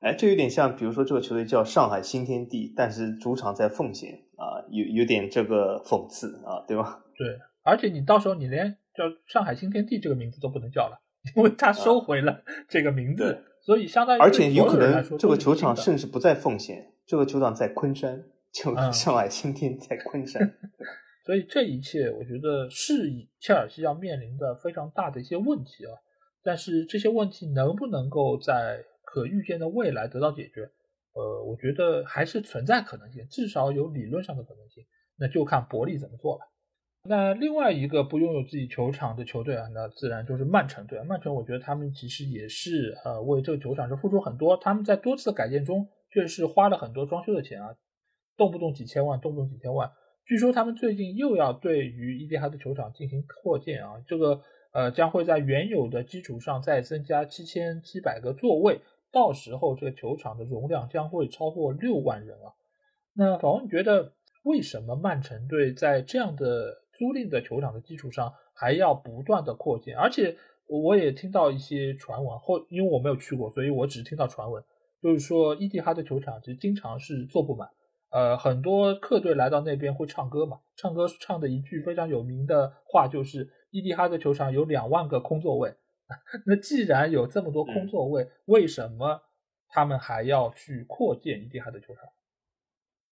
哎，这有点像，比如说这个球队叫上海新天地，但是主场在奉贤啊，有有点这个讽刺啊，对吧？对，而且你到时候你连叫上海新天地这个名字都不能叫了，因为他收回了这个名字，所以相当于而且有可能这个球场甚至不在奉贤，这个球场在昆山，就上海新天在昆山。所以这一切，我觉得是切尔西要面临的非常大的一些问题啊，但是这些问题能不能够在？可预见的未来得到解决，呃，我觉得还是存在可能性，至少有理论上的可能性。那就看伯利怎么做了。那另外一个不拥有自己球场的球队啊，那自然就是曼城队。曼城，我觉得他们其实也是呃为这个球场是付出很多。他们在多次改建中，确实是花了很多装修的钱啊，动不动几千万，动不动几千万。据说他们最近又要对于伊蒂哈德球场进行扩建啊，这个呃将会在原有的基础上再增加七千七百个座位。到时候这个球场的容量将会超过六万人啊！那法王，觉得为什么曼城队在这样的租赁的球场的基础上还要不断的扩建？而且我也听到一些传闻，或因为我没有去过，所以我只听到传闻，就是说伊蒂哈德球场其实经常是坐不满，呃，很多客队来到那边会唱歌嘛，唱歌唱的一句非常有名的话就是伊蒂哈德球场有两万个空座位。那既然有这么多空座位，为什么他们还要去扩建伊蒂哈德球场？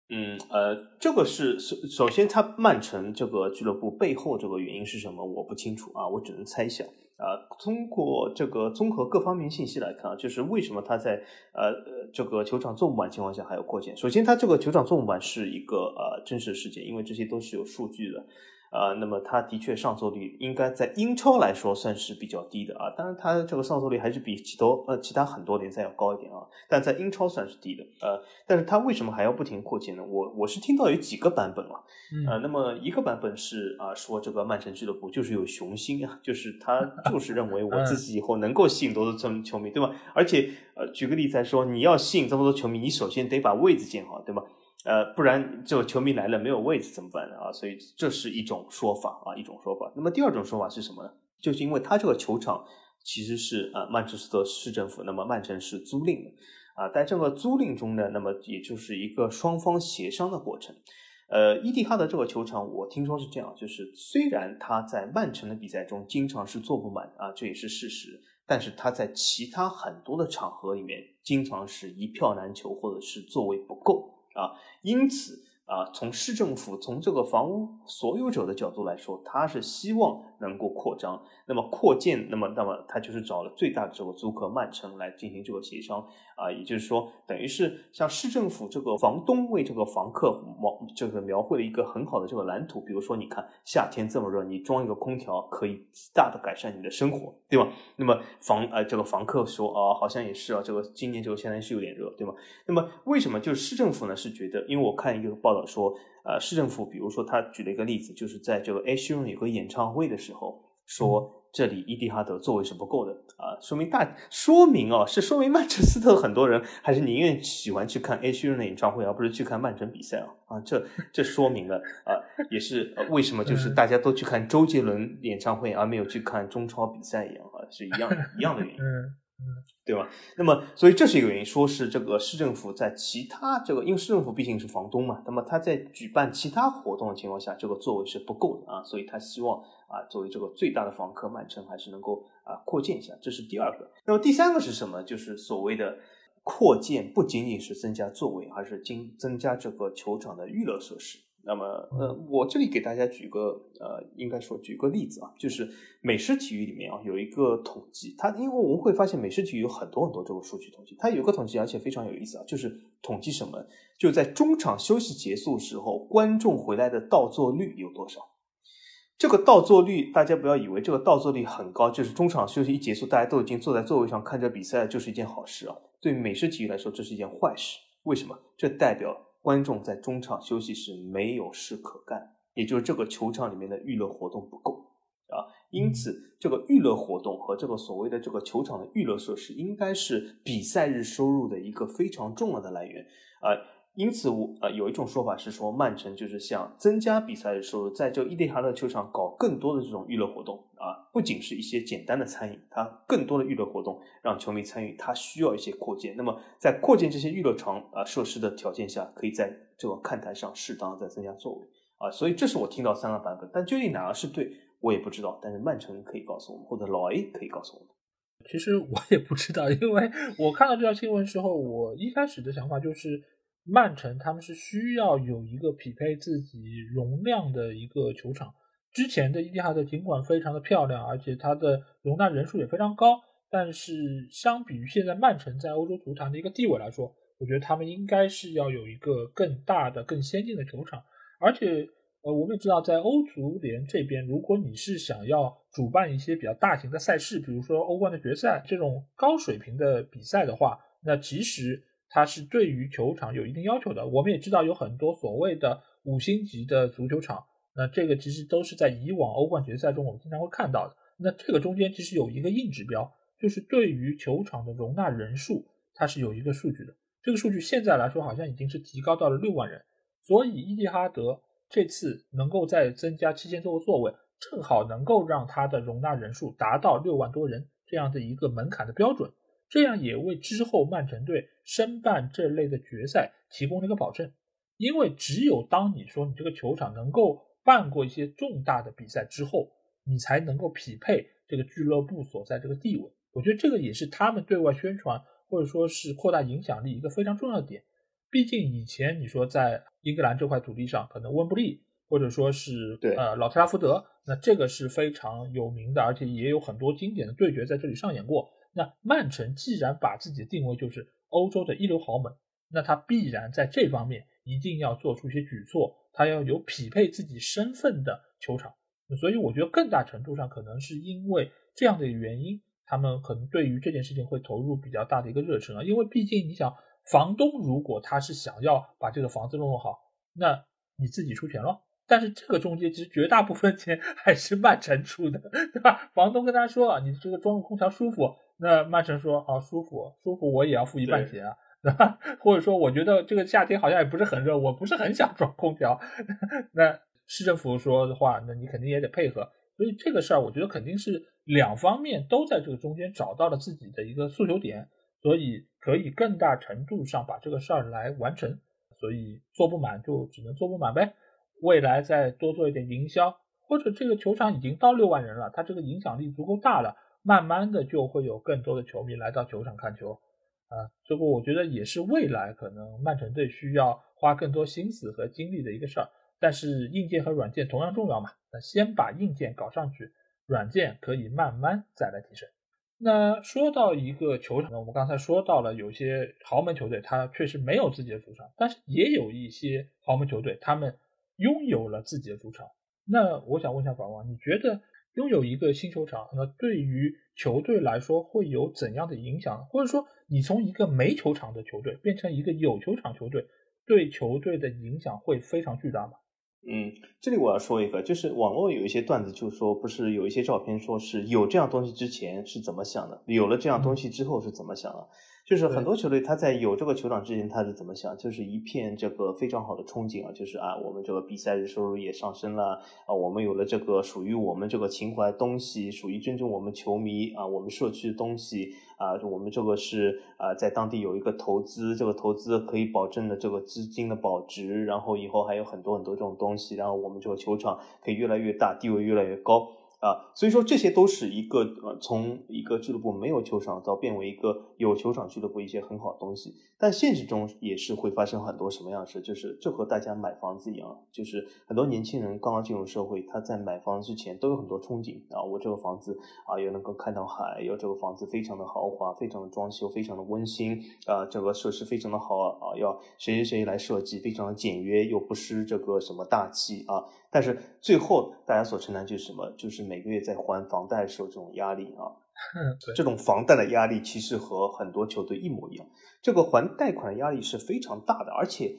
嗯，呃，这个是首首先，他曼城这个俱乐部背后这个原因是什么？我不清楚啊，我只能猜想啊。通过这个综合各方面信息来看啊，就是为什么他在呃这个球场坐不满情况下还有扩建？首先，他这个球场坐不满是一个呃真实事件，因为这些都是有数据的。啊，那么他的确上座率应该在英超来说算是比较低的啊，当然他这个上座率还是比其多呃其他很多联赛要高一点啊，但在英超算是低的呃，但是他为什么还要不停扩建呢？我我是听到有几个版本啊，呃，那么一个版本是啊说这个曼城俱乐部就是有雄心啊，就是他 就是认为我自己以后能够吸引多多这么球迷对吧？而且呃举个例子来说，你要吸引这么多球迷，你首先得把位置建好对吧？呃，不然这个球迷来了没有位置怎么办呢？啊？所以这是一种说法啊，一种说法。那么第二种说法是什么呢？就是因为他这个球场其实是啊曼彻斯特市政府，那么曼城是租赁的啊，在这个租赁中呢，那么也就是一个双方协商的过程。呃，伊蒂哈德这个球场，我听说是这样，就是虽然他在曼城的比赛中经常是坐不满啊，这也是事实，但是他在其他很多的场合里面，经常是一票难求，或者是座位不够。啊，因此啊，从市政府从这个房屋所有者的角度来说，他是希望能够扩张。那么扩建，那么那么他就是找了最大的这个租客曼城来进行这个协商啊，也就是说，等于是像市政府这个房东为这个房客描这个描绘了一个很好的这个蓝图。比如说，你看夏天这么热，你装一个空调可以极大的改善你的生活，对吧？那么房呃这个房客说啊，好像也是啊，这个今年这个现在是有点热，对吗？那么为什么就是市政府呢？是觉得，因为我看一个报道说。呃，市政府比如说，他举了一个例子，就是在这个 A 希 n 有个演唱会的时候，说这里伊蒂哈德座位是不够的啊，说明大说明哦，是说明曼彻斯特很多人还是宁愿喜欢去看 A 希 n 的演唱会，而不是去看曼城比赛啊啊，这这说明了啊，也是为什么就是大家都去看周杰伦演唱会而没有去看中超比赛一样啊，是一样一样的原因。对吧？那么，所以这是一个原因，说是这个市政府在其他这个，因为市政府毕竟是房东嘛，那么他在举办其他活动的情况下，这个座位是不够的啊，所以他希望啊，作为这个最大的房客，曼城还是能够啊扩建一下，这是第二个。那么第三个是什么？就是所谓的扩建，不仅仅是增加座位，而是增增加这个球场的娱乐设施。那么，呃，我这里给大家举个，呃，应该说举个例子啊，就是美式体育里面啊有一个统计，它因为我们会发现美式体育有很多很多这个数据统计，它有个统计而且非常有意思啊，就是统计什么，就在中场休息结束时候，观众回来的到座率有多少？这个倒座率，大家不要以为这个倒座率很高，就是中场休息一结束，大家都已经坐在座位上看着比赛，就是一件好事啊。对美式体育来说，这是一件坏事。为什么？这代表。观众在中场休息时没有事可干，也就是这个球场里面的娱乐活动不够啊，因此这个娱乐活动和这个所谓的这个球场的娱乐设施应该是比赛日收入的一个非常重要的来源啊。因此，我呃有一种说法是说，曼城就是想增加比赛的收入，在这伊蒂哈德球场搞更多的这种娱乐活动啊，不仅是一些简单的餐饮，它更多的娱乐活动让球迷参与，它需要一些扩建。那么，在扩建这些娱乐场啊设施的条件下，可以在这个看台上适当再增加座位啊。所以，这是我听到三个版本，但究竟哪个是对，我也不知道。但是曼城可以告诉我们，或者老 A 可以告诉我们。其实我也不知道，因为我看到这条新闻之后，我一开始的想法就是。曼城他们是需要有一个匹配自己容量的一个球场。之前的伊蒂哈德尽管非常的漂亮，而且它的容纳人数也非常高，但是相比于现在曼城在欧洲足坛的一个地位来说，我觉得他们应该是要有一个更大的、更先进的球场。而且，呃，我们也知道，在欧足联这边，如果你是想要主办一些比较大型的赛事，比如说欧冠的决赛这种高水平的比赛的话，那其实。它是对于球场有一定要求的。我们也知道有很多所谓的五星级的足球场，那这个其实都是在以往欧冠决赛中我们经常会看到的。那这个中间其实有一个硬指标，就是对于球场的容纳人数，它是有一个数据的。这个数据现在来说好像已经是提高到了六万人，所以伊蒂哈德这次能够再增加七千多个座位，正好能够让它的容纳人数达到六万多人这样的一个门槛的标准。这样也为之后曼城队申办这类的决赛提供了一个保证，因为只有当你说你这个球场能够办过一些重大的比赛之后，你才能够匹配这个俱乐部所在这个地位。我觉得这个也是他们对外宣传或者说是扩大影响力一个非常重要的点。毕竟以前你说在英格兰这块土地上，可能温布利或者说是呃老特拉福德，那这个是非常有名的，而且也有很多经典的对决在这里上演过。那曼城既然把自己的定位就是欧洲的一流豪门，那他必然在这方面一定要做出一些举措，他要有匹配自己身份的球场。所以我觉得更大程度上可能是因为这样的原因，他们可能对于这件事情会投入比较大的一个热忱啊。因为毕竟你想，房东如果他是想要把这个房子弄弄好，那你自己出钱咯。但是这个中间其实绝大部分钱 还是曼城出的，对吧？房东跟他说啊，你这个装个空调舒服。那曼城说啊，舒服舒服，我也要付一半钱啊，或者说我觉得这个夏天好像也不是很热，我不是很想装空调。那市政府说的话，那你肯定也得配合。所以这个事儿，我觉得肯定是两方面都在这个中间找到了自己的一个诉求点，所以可以更大程度上把这个事儿来完成。所以做不满就只能做不满呗。未来再多做一点营销，或者这个球场已经到六万人了，它这个影响力足够大了。慢慢的就会有更多的球迷来到球场看球，啊，这个我觉得也是未来可能曼城队需要花更多心思和精力的一个事儿。但是硬件和软件同样重要嘛，那先把硬件搞上去，软件可以慢慢再来提升。那说到一个球场呢，我们刚才说到了有些豪门球队，他确实没有自己的主场，但是也有一些豪门球队，他们拥有了自己的主场。那我想问一下法王，你觉得拥有一个新球场，那对于球队来说会有怎样的影响？或者说，你从一个没球场的球队变成一个有球场球队，对球队的影响会非常巨大吗？嗯，这里我要说一个，就是网络有一些段子，就说不是有一些照片，说是有这样东西之前是怎么想的，有了这样东西之后是怎么想的。就是很多球队他在有这个球场之前他是怎么想，就是一片这个非常好的憧憬啊，就是啊我们这个比赛日收入也上升了啊，我们有了这个属于我们这个情怀东西，属于真正我们球迷啊，我们社区的东西啊，我们这个是啊在当地有一个投资，这个投资可以保证的这个资金的保值，然后以后还有很多很多这种东西，然后我们这个球场可以越来越大，地位越来越高。啊，所以说这些都是一个呃，从一个俱乐部没有球场到变为一个有球场俱乐部一些很好的东西。但现实中也是会发生很多什么样的事，就是就和大家买房子一样，就是很多年轻人刚刚进入社会，他在买房之前都有很多憧憬啊，我这个房子啊，又能够看到海，有这个房子非常的豪华，非常的装修，非常的温馨啊，整个设施非常的好啊，要谁谁谁来设计，非常的简约，又不失这个什么大气啊。但是最后大家所承担就是什么？就是每个月在还房贷的时候这种压力啊，这种房贷的压力其实和很多球队一模一样，这个还贷款的压力是非常大的，而且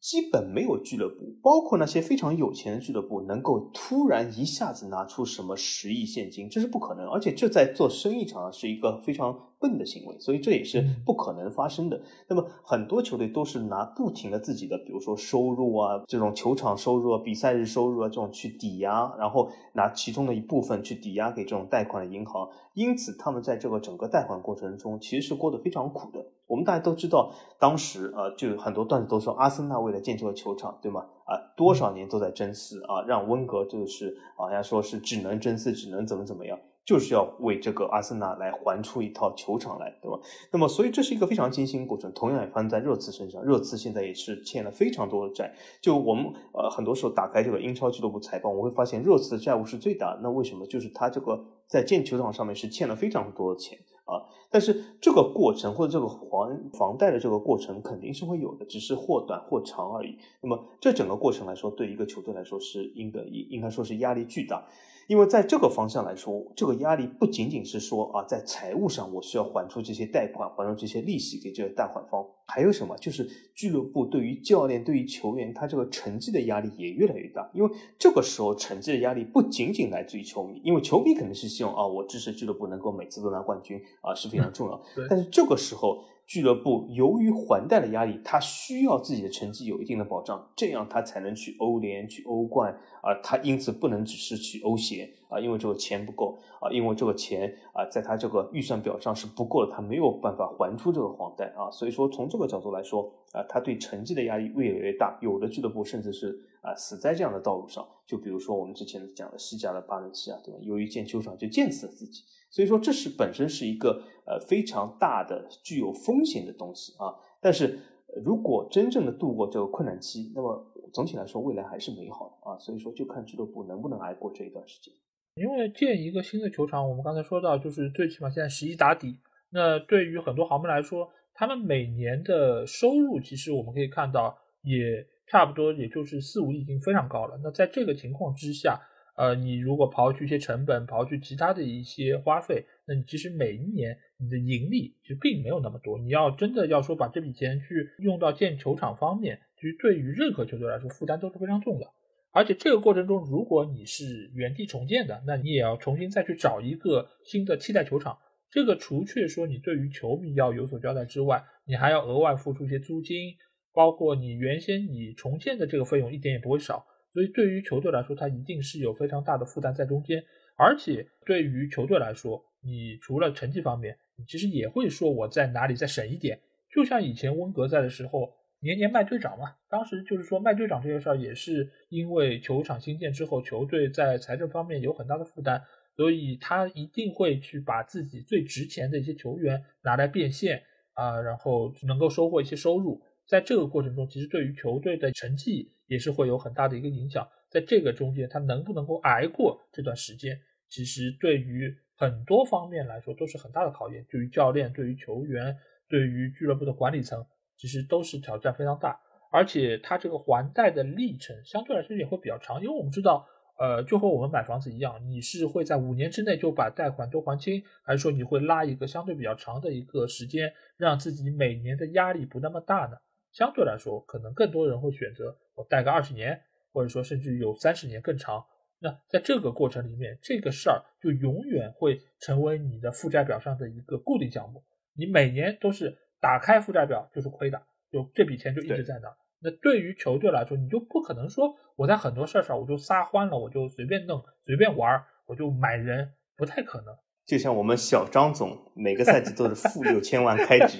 基本没有俱乐部，包括那些非常有钱的俱乐部，能够突然一下子拿出什么十亿现金，这是不可能，而且这在做生意场上是一个非常。笨的行为，所以这也是不可能发生的。那么很多球队都是拿不停的自己的，比如说收入啊，这种球场收入啊、比赛日收入啊这种去抵押，然后拿其中的一部分去抵押给这种贷款的银行。因此，他们在这个整个贷款过程中其实是过得非常苦的。我们大家都知道，当时呃，就很多段子都说阿森纳为了建这个球场，对吗？啊，多少年都在争四啊，让温格就是好像说是只能争四，只能怎么怎么样。就是要为这个阿森纳来还出一套球场来，对吧？那么，所以这是一个非常艰辛过程。同样也发生在热刺身上，热刺现在也是欠了非常多的债。就我们呃，很多时候打开这个英超俱乐部财报，我会发现热刺的债务是最大。那为什么？就是他这个在建球场上面是欠了非常多的钱啊。但是这个过程或者这个还房贷的这个过程肯定是会有的，只是或短或长而已。那么这整个过程来说，对一个球队来说是应该应应该说是压力巨大。因为在这个方向来说，这个压力不仅仅是说啊，在财务上我需要还出这些贷款，还出这些利息给这个贷款方，还有什么？就是俱乐部对于教练、对于球员，他这个成绩的压力也越来越大。因为这个时候成绩的压力不仅仅来自于球迷，因为球迷肯定是希望啊，我支持俱乐部能够每次都拿冠军啊，是非常重要。但是这个时候。俱乐部由于还贷的压力，他需要自己的成绩有一定的保障，这样他才能去欧联、去欧冠啊。他因此不能只是去欧协啊，因为这个钱不够啊，因为这个钱啊，在他这个预算表上是不够的，他没有办法还出这个还贷啊。所以说，从这个角度来说啊，他对成绩的压力越来越大。有的俱乐部甚至是啊，死在这样的道路上。就比如说我们之前讲的西甲的巴伦西亚，对吧？由于建球场就建死了自己。所以说，这是本身是一个呃非常大的、具有风险的东西啊。但是，如果真正的度过这个困难期，那么总体来说，未来还是美好的啊。所以说，就看俱乐部能不能挨过这一段时间。因为建一个新的球场，我们刚才说到，就是最起码现在十一打底。那对于很多豪门来说，他们每年的收入，其实我们可以看到，也差不多也就是四五亿，已经非常高了。那在这个情况之下，呃，你如果刨去一些成本，刨去其他的一些花费，那你其实每一年你的盈利其实并没有那么多。你要真的要说把这笔钱去用到建球场方面，其实对于任何球队来说负担都是非常重的。而且这个过程中，如果你是原地重建的，那你也要重新再去找一个新的替代球场。这个除却说你对于球迷要有所交代之外，你还要额外付出一些租金，包括你原先你重建的这个费用一点也不会少。所以对于球队来说，它一定是有非常大的负担在中间，而且对于球队来说，你除了成绩方面，其实也会说我在哪里再省一点。就像以前温格在的时候，年年卖队长嘛，当时就是说卖队长这个事儿，也是因为球场新建之后，球队在财政方面有很大的负担，所以他一定会去把自己最值钱的一些球员拿来变现啊，然后能够收获一些收入。在这个过程中，其实对于球队的成绩也是会有很大的一个影响。在这个中间，他能不能够挨过这段时间，其实对于很多方面来说都是很大的考验，对于教练、对于球员、对于俱乐部的管理层，其实都是挑战非常大。而且它这个还贷的历程相对来说也会比较长，因为我们知道，呃，就和我们买房子一样，你是会在五年之内就把贷款都还清，还是说你会拉一个相对比较长的一个时间，让自己每年的压力不那么大呢？相对来说，可能更多人会选择我贷个二十年，或者说甚至有三十年更长。那在这个过程里面，这个事儿就永远会成为你的负债表上的一个固定项目，你每年都是打开负债表就是亏的。就这笔钱就一直在那。那对于球队来说，你就不可能说我在很多事儿上我就撒欢了，我就随便弄、随便玩，我就买人，不太可能。就像我们小张总每个赛季都是负六千万开局，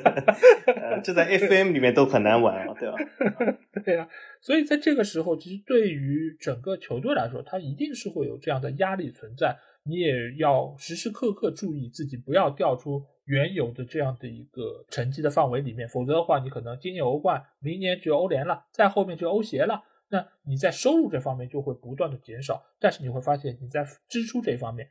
这在 FM 里面都很难玩啊，对吧？对呀，所以在这个时候，其实对于整个球队来说，他一定是会有这样的压力存在。你也要时时刻刻注意自己，不要掉出原有的这样的一个成绩的范围里面，否则的话，你可能今年欧冠，明年就欧联了，再后面就欧协了，那你在收入这方面就会不断的减少，但是你会发现你在支出这方面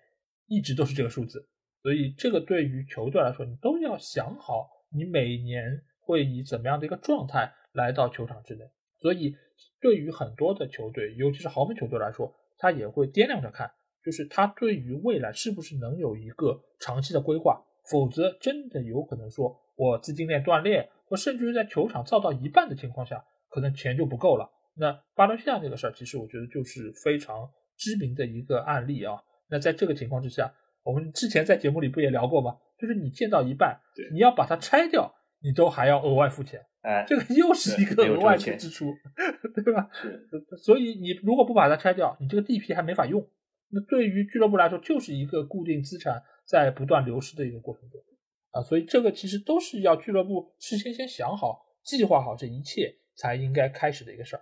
一直都是这个数字，所以这个对于球队来说，你都要想好，你每年会以怎么样的一个状态来到球场之内，所以对于很多的球队，尤其是豪门球队来说，他也会掂量着看。就是他对于未来是不是能有一个长期的规划，否则真的有可能说我资金链断裂，我甚至于在球场造到一半的情况下，可能钱就不够了。那巴伦西亚这个事儿，其实我觉得就是非常知名的一个案例啊。那在这个情况之下，我们之前在节目里不也聊过吗？就是你建到一半，你要把它拆掉，你都还要额外付钱，哎，这个又是一个额外的支出，对吧？是，所以你如果不把它拆掉，你这个地皮还没法用。那对于俱乐部来说，就是一个固定资产在不断流失的一个过程中，啊，所以这个其实都是要俱乐部事先先想好、计划好这一切才应该开始的一个事儿。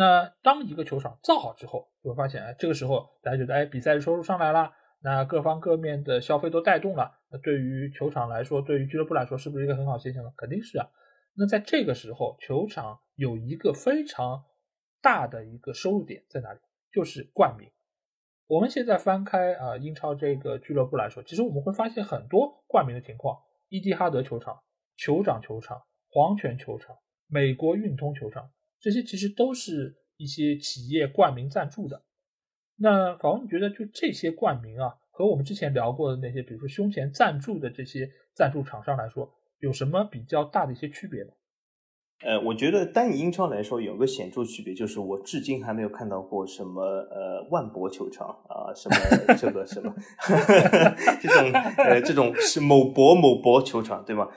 那当一个球场造好之后，就会发现，哎，这个时候大家觉得，哎，比赛收入上来了，那各方各面的消费都带动了，那对于球场来说，对于俱乐部来说，是不是一个很好现象呢？肯定是啊。那在这个时候，球场有一个非常大的一个收入点在哪里？就是冠名。我们现在翻开啊英超这个俱乐部来说，其实我们会发现很多冠名的情况：伊蒂哈德球场、酋长球场、黄泉球场、美国运通球场，这些其实都是一些企业冠名赞助的。那法王，你觉得就这些冠名啊，和我们之前聊过的那些，比如说胸前赞助的这些赞助厂商来说，有什么比较大的一些区别吗？呃，我觉得单以英超来说，有个显著区别，就是我至今还没有看到过什么呃万博球场啊，什么这个什么 这种呃这种是某博某博球场，对吗？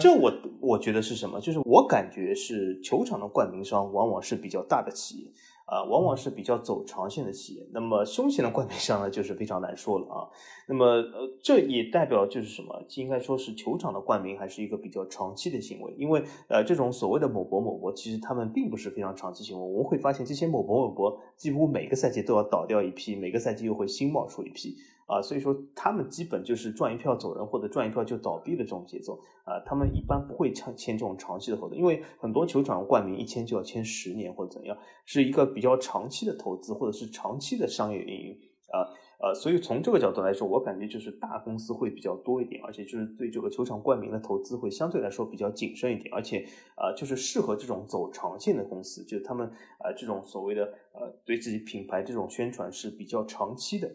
这我我觉得是什么？就是我感觉是球场的冠名商往往是比较大的企业。啊，往往是比较走长线的企业。那么凶险的冠名商呢，就是非常难说了啊。那么呃，这也代表就是什么？应该说是球场的冠名还是一个比较长期的行为。因为呃，这种所谓的某博某博，其实他们并不是非常长期行为。我们会发现，这些某博某博几乎每个赛季都要倒掉一批，每个赛季又会新冒出一批。啊，所以说他们基本就是赚一票走人，或者赚一票就倒闭的这种节奏啊。他们一般不会签签这种长期的合同，因为很多球场冠名一签就要签十年或者怎样，是一个比较长期的投资或者是长期的商业运营啊。呃，所以从这个角度来说，我感觉就是大公司会比较多一点，而且就是对这个球场冠名的投资会相对来说比较谨慎一点，而且啊，就是适合这种走长线的公司，就是他们啊这种所谓的呃对自己品牌这种宣传是比较长期的。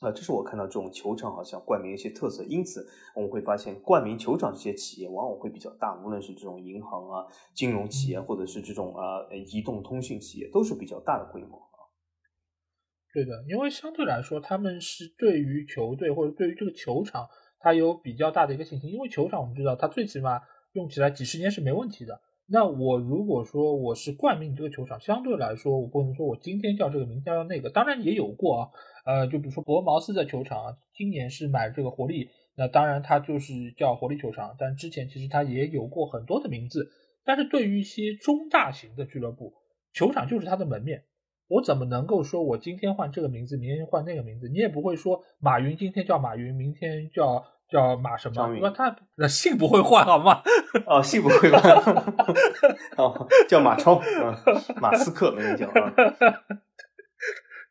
啊，这是我看到这种球场好像冠名一些特色，因此我们会发现冠名球场这些企业往往会比较大，无论是这种银行啊、金融企业，或者是这种啊移动通讯企业，都是比较大的规模啊。对的，因为相对来说，他们是对于球队或者对于这个球场，它有比较大的一个信心，因为球场我们知道，它最起码用起来几十年是没问题的。那我如果说我是冠名这个球场，相对来说，我不能说我今天叫这个，明天叫那个，当然也有过啊。呃，就比如说博茅斯的球场啊，今年是买这个活力，那当然它就是叫活力球场，但之前其实它也有过很多的名字。但是对于一些中大型的俱乐部，球场就是它的门面，我怎么能够说我今天换这个名字，明天换那个名字？你也不会说马云今天叫马云，明天叫。叫马什么？那他那姓不会换好吗？哦，姓不会换。哦，叫马超，马斯克没人叫啊。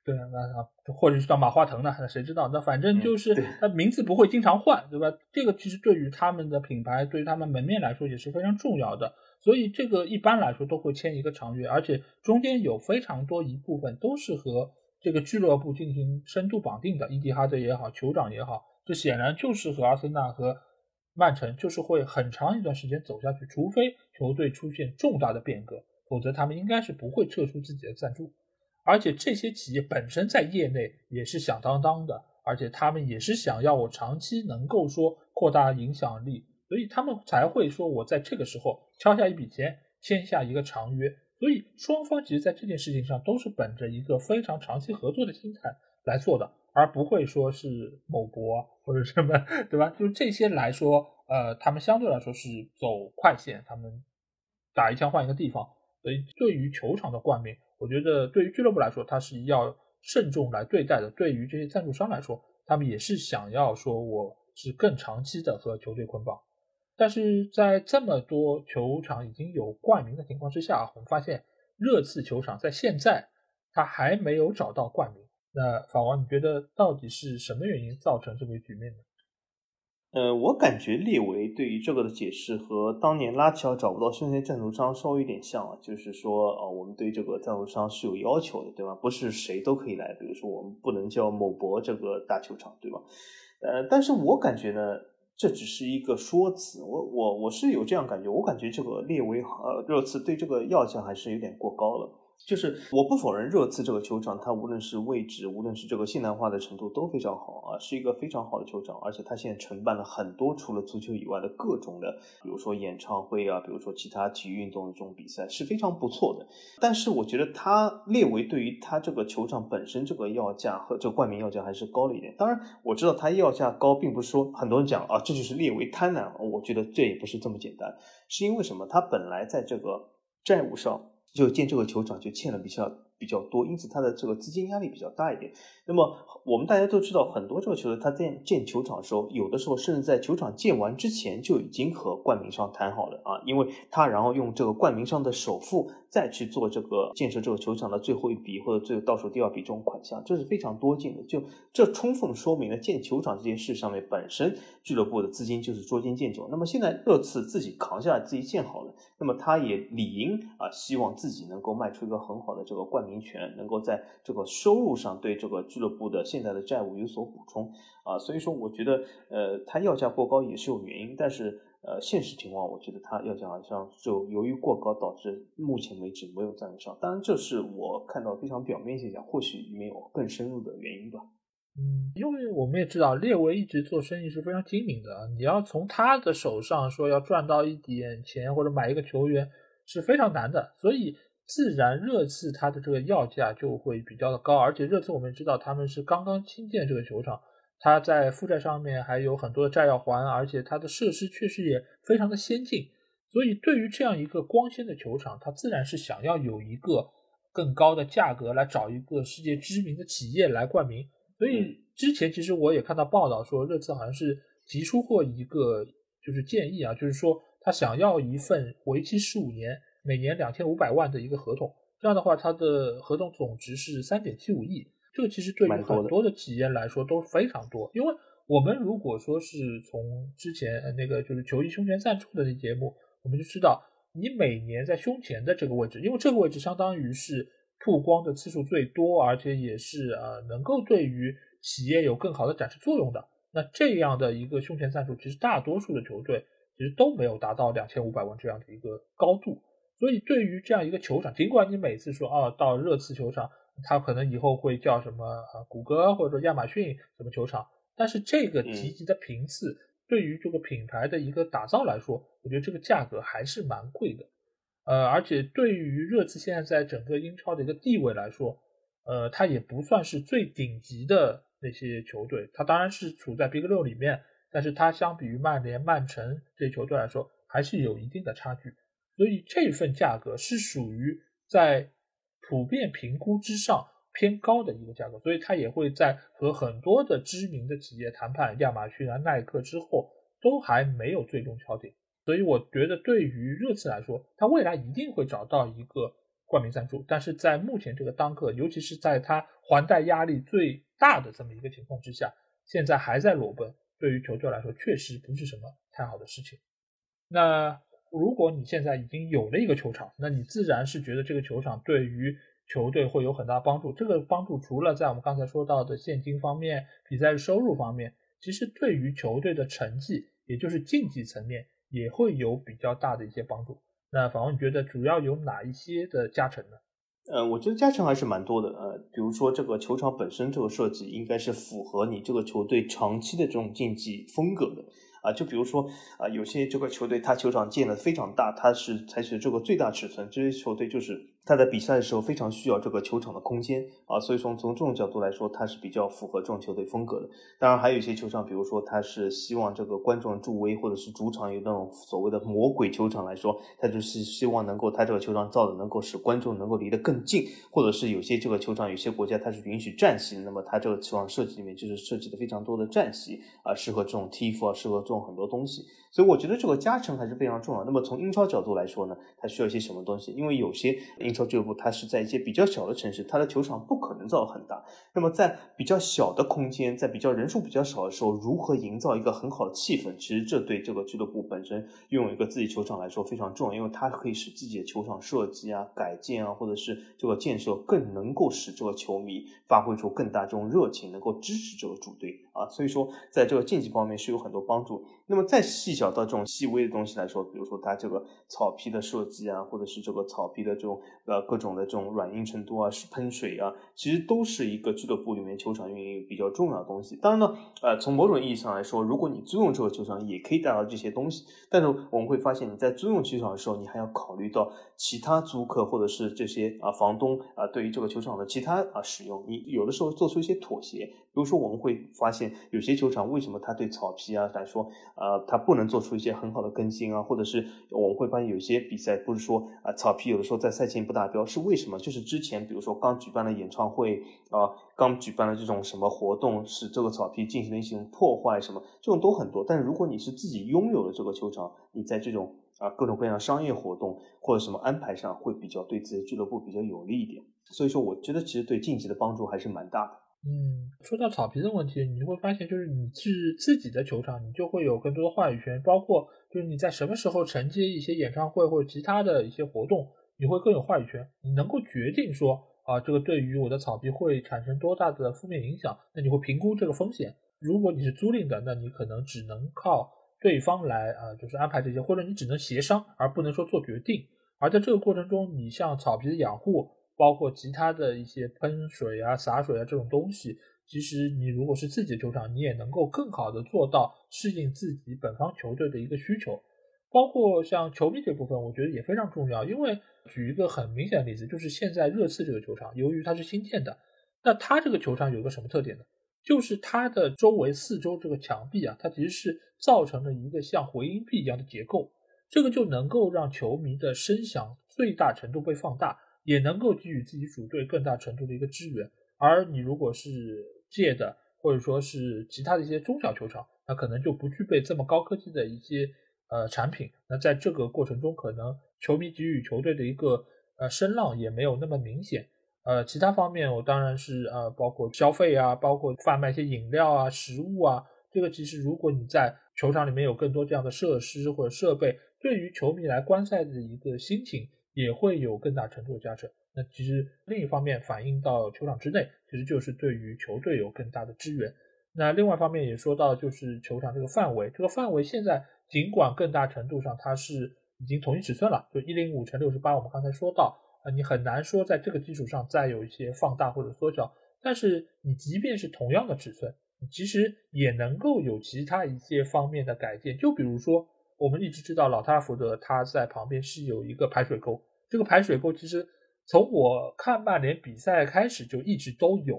对，那或者是叫马化腾呢？那谁知道？那反正就是他名字不会经常换，对吧？这个其实对于他们的品牌，对于他们门面来说也是非常重要的。所以这个一般来说都会签一个长约，而且中间有非常多一部分都是和这个俱乐部进行深度绑定的，伊蒂哈德也好，酋长也好，这显然就是和阿森纳和曼城就是会很长一段时间走下去，除非球队出现重大的变革，否则他们应该是不会撤出自己的赞助。而且这些企业本身在业内也是响当当的，而且他们也是想要我长期能够说扩大影响力，所以他们才会说我在这个时候敲下一笔钱，签下一个长约。所以双方其实在这件事情上都是本着一个非常长期合作的心态来做的，而不会说是某博或者什么，对吧？就这些来说，呃，他们相对来说是走快线，他们打一枪换一个地方。所以对于球场的冠名。我觉得对于俱乐部来说，他是要慎重来对待的。对于这些赞助商来说，他们也是想要说我是更长期的和球队捆绑。但是在这么多球场已经有冠名的情况之下，我们发现热刺球场在现在他还没有找到冠名。那法王，你觉得到底是什么原因造成这个局面呢？呃，我感觉列维对于这个的解释和当年拉齐奥找不到胸前赞助商稍微有点像啊，就是说，呃，我们对这个赞助商是有要求的，对吧？不是谁都可以来，比如说我们不能叫某博这个大球场，对吧？呃，但是我感觉呢，这只是一个说辞，我我我是有这样感觉，我感觉这个列维呃热刺对这个要价还是有点过高了。就是我不否认热刺这个球场，它无论是位置，无论是这个现代化的程度都非常好啊，是一个非常好的球场，而且它现在承办了很多除了足球以外的各种的，比如说演唱会啊，比如说其他体育运动的这种比赛是非常不错的。但是我觉得它列为对于它这个球场本身这个要价和这个冠名要价还是高了一点。当然我知道它要价高，并不是说很多人讲啊这就是列为贪婪，我觉得这也不是这么简单，是因为什么？它本来在这个债务上。就建这个球场就欠了比较比较多，因此它的这个资金压力比较大一点。那么我们大家都知道，很多这个球队它在建球场的时候，有的时候甚至在球场建完之前就已经和冠名商谈好了啊，因为他然后用这个冠名商的首付再去做这个建设这个球场的最后一笔或者最倒数第二笔这种款项，这是非常多见的。就这充分说明了建球场这件事上面本身俱乐部的资金就是捉襟见肘。那么现在热刺自己扛下来，自己建好了，那么他也理应啊希望自己能够卖出一个很好的这个冠名权，能够在这个收入上对这个俱乐部的现在的债务有所补充啊，所以说我觉得呃，他要价过高也是有原因，但是呃，现实情况我觉得他要价好像就由于过高导致目前为止没有赞助商，当然这是我看到非常表面现象，或许里面有更深入的原因吧。嗯，因为我们也知道列维一直做生意是非常精明的，你要从他的手上说要赚到一点钱或者买一个球员是非常难的，所以。自然热刺它的这个要价就会比较的高，而且热刺我们知道他们是刚刚新建这个球场，它在负债上面还有很多的债要还，而且它的设施确实也非常的先进，所以对于这样一个光鲜的球场，它自然是想要有一个更高的价格来找一个世界知名的企业来冠名。所以之前其实我也看到报道说，热刺好像是提出过一个就是建议啊，就是说他想要一份为期十五年。每年两千五百万的一个合同，这样的话，它的合同总值是三点七五亿。这个其实对于很多的企业来说都非常多，因为我们如果说是从之前那个就是球衣胸前赞助的那节目，我们就知道，你每年在胸前的这个位置，因为这个位置相当于是曝光的次数最多，而且也是呃能够对于企业有更好的展示作用的。那这样的一个胸前赞助，其实大多数的球队其实都没有达到两千五百万这样的一个高度。所以，对于这样一个球场，尽管你每次说啊，到热刺球场，它可能以后会叫什么呃，谷歌或者说亚马逊什么球场，但是这个提及的频次，对于这个品牌的一个打造来说，我觉得这个价格还是蛮贵的。呃，而且对于热刺现在在整个英超的一个地位来说，呃，它也不算是最顶级的那些球队，它当然是处在 Big 六里面，但是它相比于曼联、曼城这些球队来说，还是有一定的差距。所以这份价格是属于在普遍评估之上偏高的一个价格，所以它也会在和很多的知名的企业谈判，亚马逊啊、耐克之后都还没有最终敲定。所以我觉得对于热刺来说，它未来一定会找到一个冠名赞助，但是在目前这个当刻，尤其是在他还贷压力最大的这么一个情况之下，现在还在裸奔，对于球队来说确实不是什么太好的事情。那如果你现在已经有了一个球场，那你自然是觉得这个球场对于球队会有很大帮助。这个帮助除了在我们刚才说到的现金方面、比赛收入方面，其实对于球队的成绩，也就是竞技层面，也会有比较大的一些帮助。那反问你觉得主要有哪一些的加成呢？呃，我觉得加成还是蛮多的。呃，比如说这个球场本身这个设计，应该是符合你这个球队长期的这种竞技风格的。啊，就比如说啊，有些这个球队他球场建的非常大，他是采取这个最大尺寸，这些球队就是。他在比赛的时候非常需要这个球场的空间啊，所以说从这种角度来说，他是比较符合这种球队风格的。当然，还有一些球场，比如说他是希望这个观众助威，或者是主场有那种所谓的魔鬼球场来说，他就是希望能够他这个球场造的能够使观众能够离得更近，或者是有些这个球场有些国家它是允许站席，那么他这个球场设计里面就是设计的非常多的站席啊，适合这种踢服啊，适合这种很多东西。所以我觉得这个加成还是非常重要。那么从英超角度来说呢，它需要一些什么东西？因为有些英超俱乐部它是在一些比较小的城市，它的球场不可能造很大。那么在比较小的空间，在比较人数比较少的时候，如何营造一个很好的气氛？其实这对这个俱乐部本身拥有一个自己球场来说非常重要，因为它可以使自己的球场设计啊、改建啊，或者是这个建设更能够使这个球迷发挥出更大这种热情，能够支持这个主队啊。所以说，在这个竞技方面是有很多帮助。那么再细小到这种细微的东西来说，比如说它这个草皮的设计啊，或者是这个草皮的这种呃各种的这种软硬程度啊，是喷水啊，其实都是一个俱乐部里面球场运营比较重要的东西。当然呢，呃，从某种意义上来说，如果你租用这个球场，也可以带到这些东西。但是我们会发现，你在租用球场的时候，你还要考虑到其他租客或者是这些啊房东啊对于这个球场的其他啊使用，你有的时候做出一些妥协。比如说，我们会发现有些球场为什么它对草皮啊来说。呃，它不能做出一些很好的更新啊，或者是我们会发现有些比赛不是说啊草皮有的时候在赛前不达标，是为什么？就是之前比如说刚举办了演唱会啊，刚举办了这种什么活动，使这个草皮进行了一些破坏什么，这种都很多。但是如果你是自己拥有了这个球场，你在这种啊各种各样商业活动或者什么安排上，会比较对自己俱乐部比较有利一点。所以说，我觉得其实对竞技的帮助还是蛮大的。嗯，说到草皮的问题，你会发现，就是你是自己的球场，你就会有更多的话语权，包括就是你在什么时候承接一些演唱会或者其他的一些活动，你会更有话语权，你能够决定说啊，这个对于我的草皮会产生多大的负面影响，那你会评估这个风险。如果你是租赁的，那你可能只能靠对方来啊，就是安排这些，或者你只能协商，而不能说做决定。而在这个过程中，你像草皮的养护。包括其他的一些喷水啊、洒水啊这种东西，其实你如果是自己的球场，你也能够更好的做到适应自己本方球队的一个需求。包括像球迷这部分，我觉得也非常重要。因为举一个很明显的例子，就是现在热刺这个球场，由于它是新建的，那它这个球场有个什么特点呢？就是它的周围四周这个墙壁啊，它其实是造成了一个像回音壁一样的结构，这个就能够让球迷的声响最大程度被放大。也能够给予自己主队更大程度的一个支援，而你如果是借的，或者说是其他的一些中小球场，那可能就不具备这么高科技的一些呃产品。那在这个过程中，可能球迷给予球队的一个呃声浪也没有那么明显。呃，其他方面我当然是呃包括消费啊，包括贩卖一些饮料啊、食物啊，这个其实如果你在球场里面有更多这样的设施或者设备，对于球迷来观赛的一个心情。也会有更大程度的加成。那其实另一方面反映到球场之内，其实就是对于球队有更大的支援。那另外一方面也说到，就是球场这个范围，这个范围现在尽管更大程度上它是已经统一尺寸了，就一零五乘六十八，我们刚才说到，呃，你很难说在这个基础上再有一些放大或者缩小。但是你即便是同样的尺寸，其实也能够有其他一些方面的改进。就比如说，我们一直知道老特拉福德它在旁边是有一个排水沟。这个排水沟其实从我看曼联比赛开始就一直都有。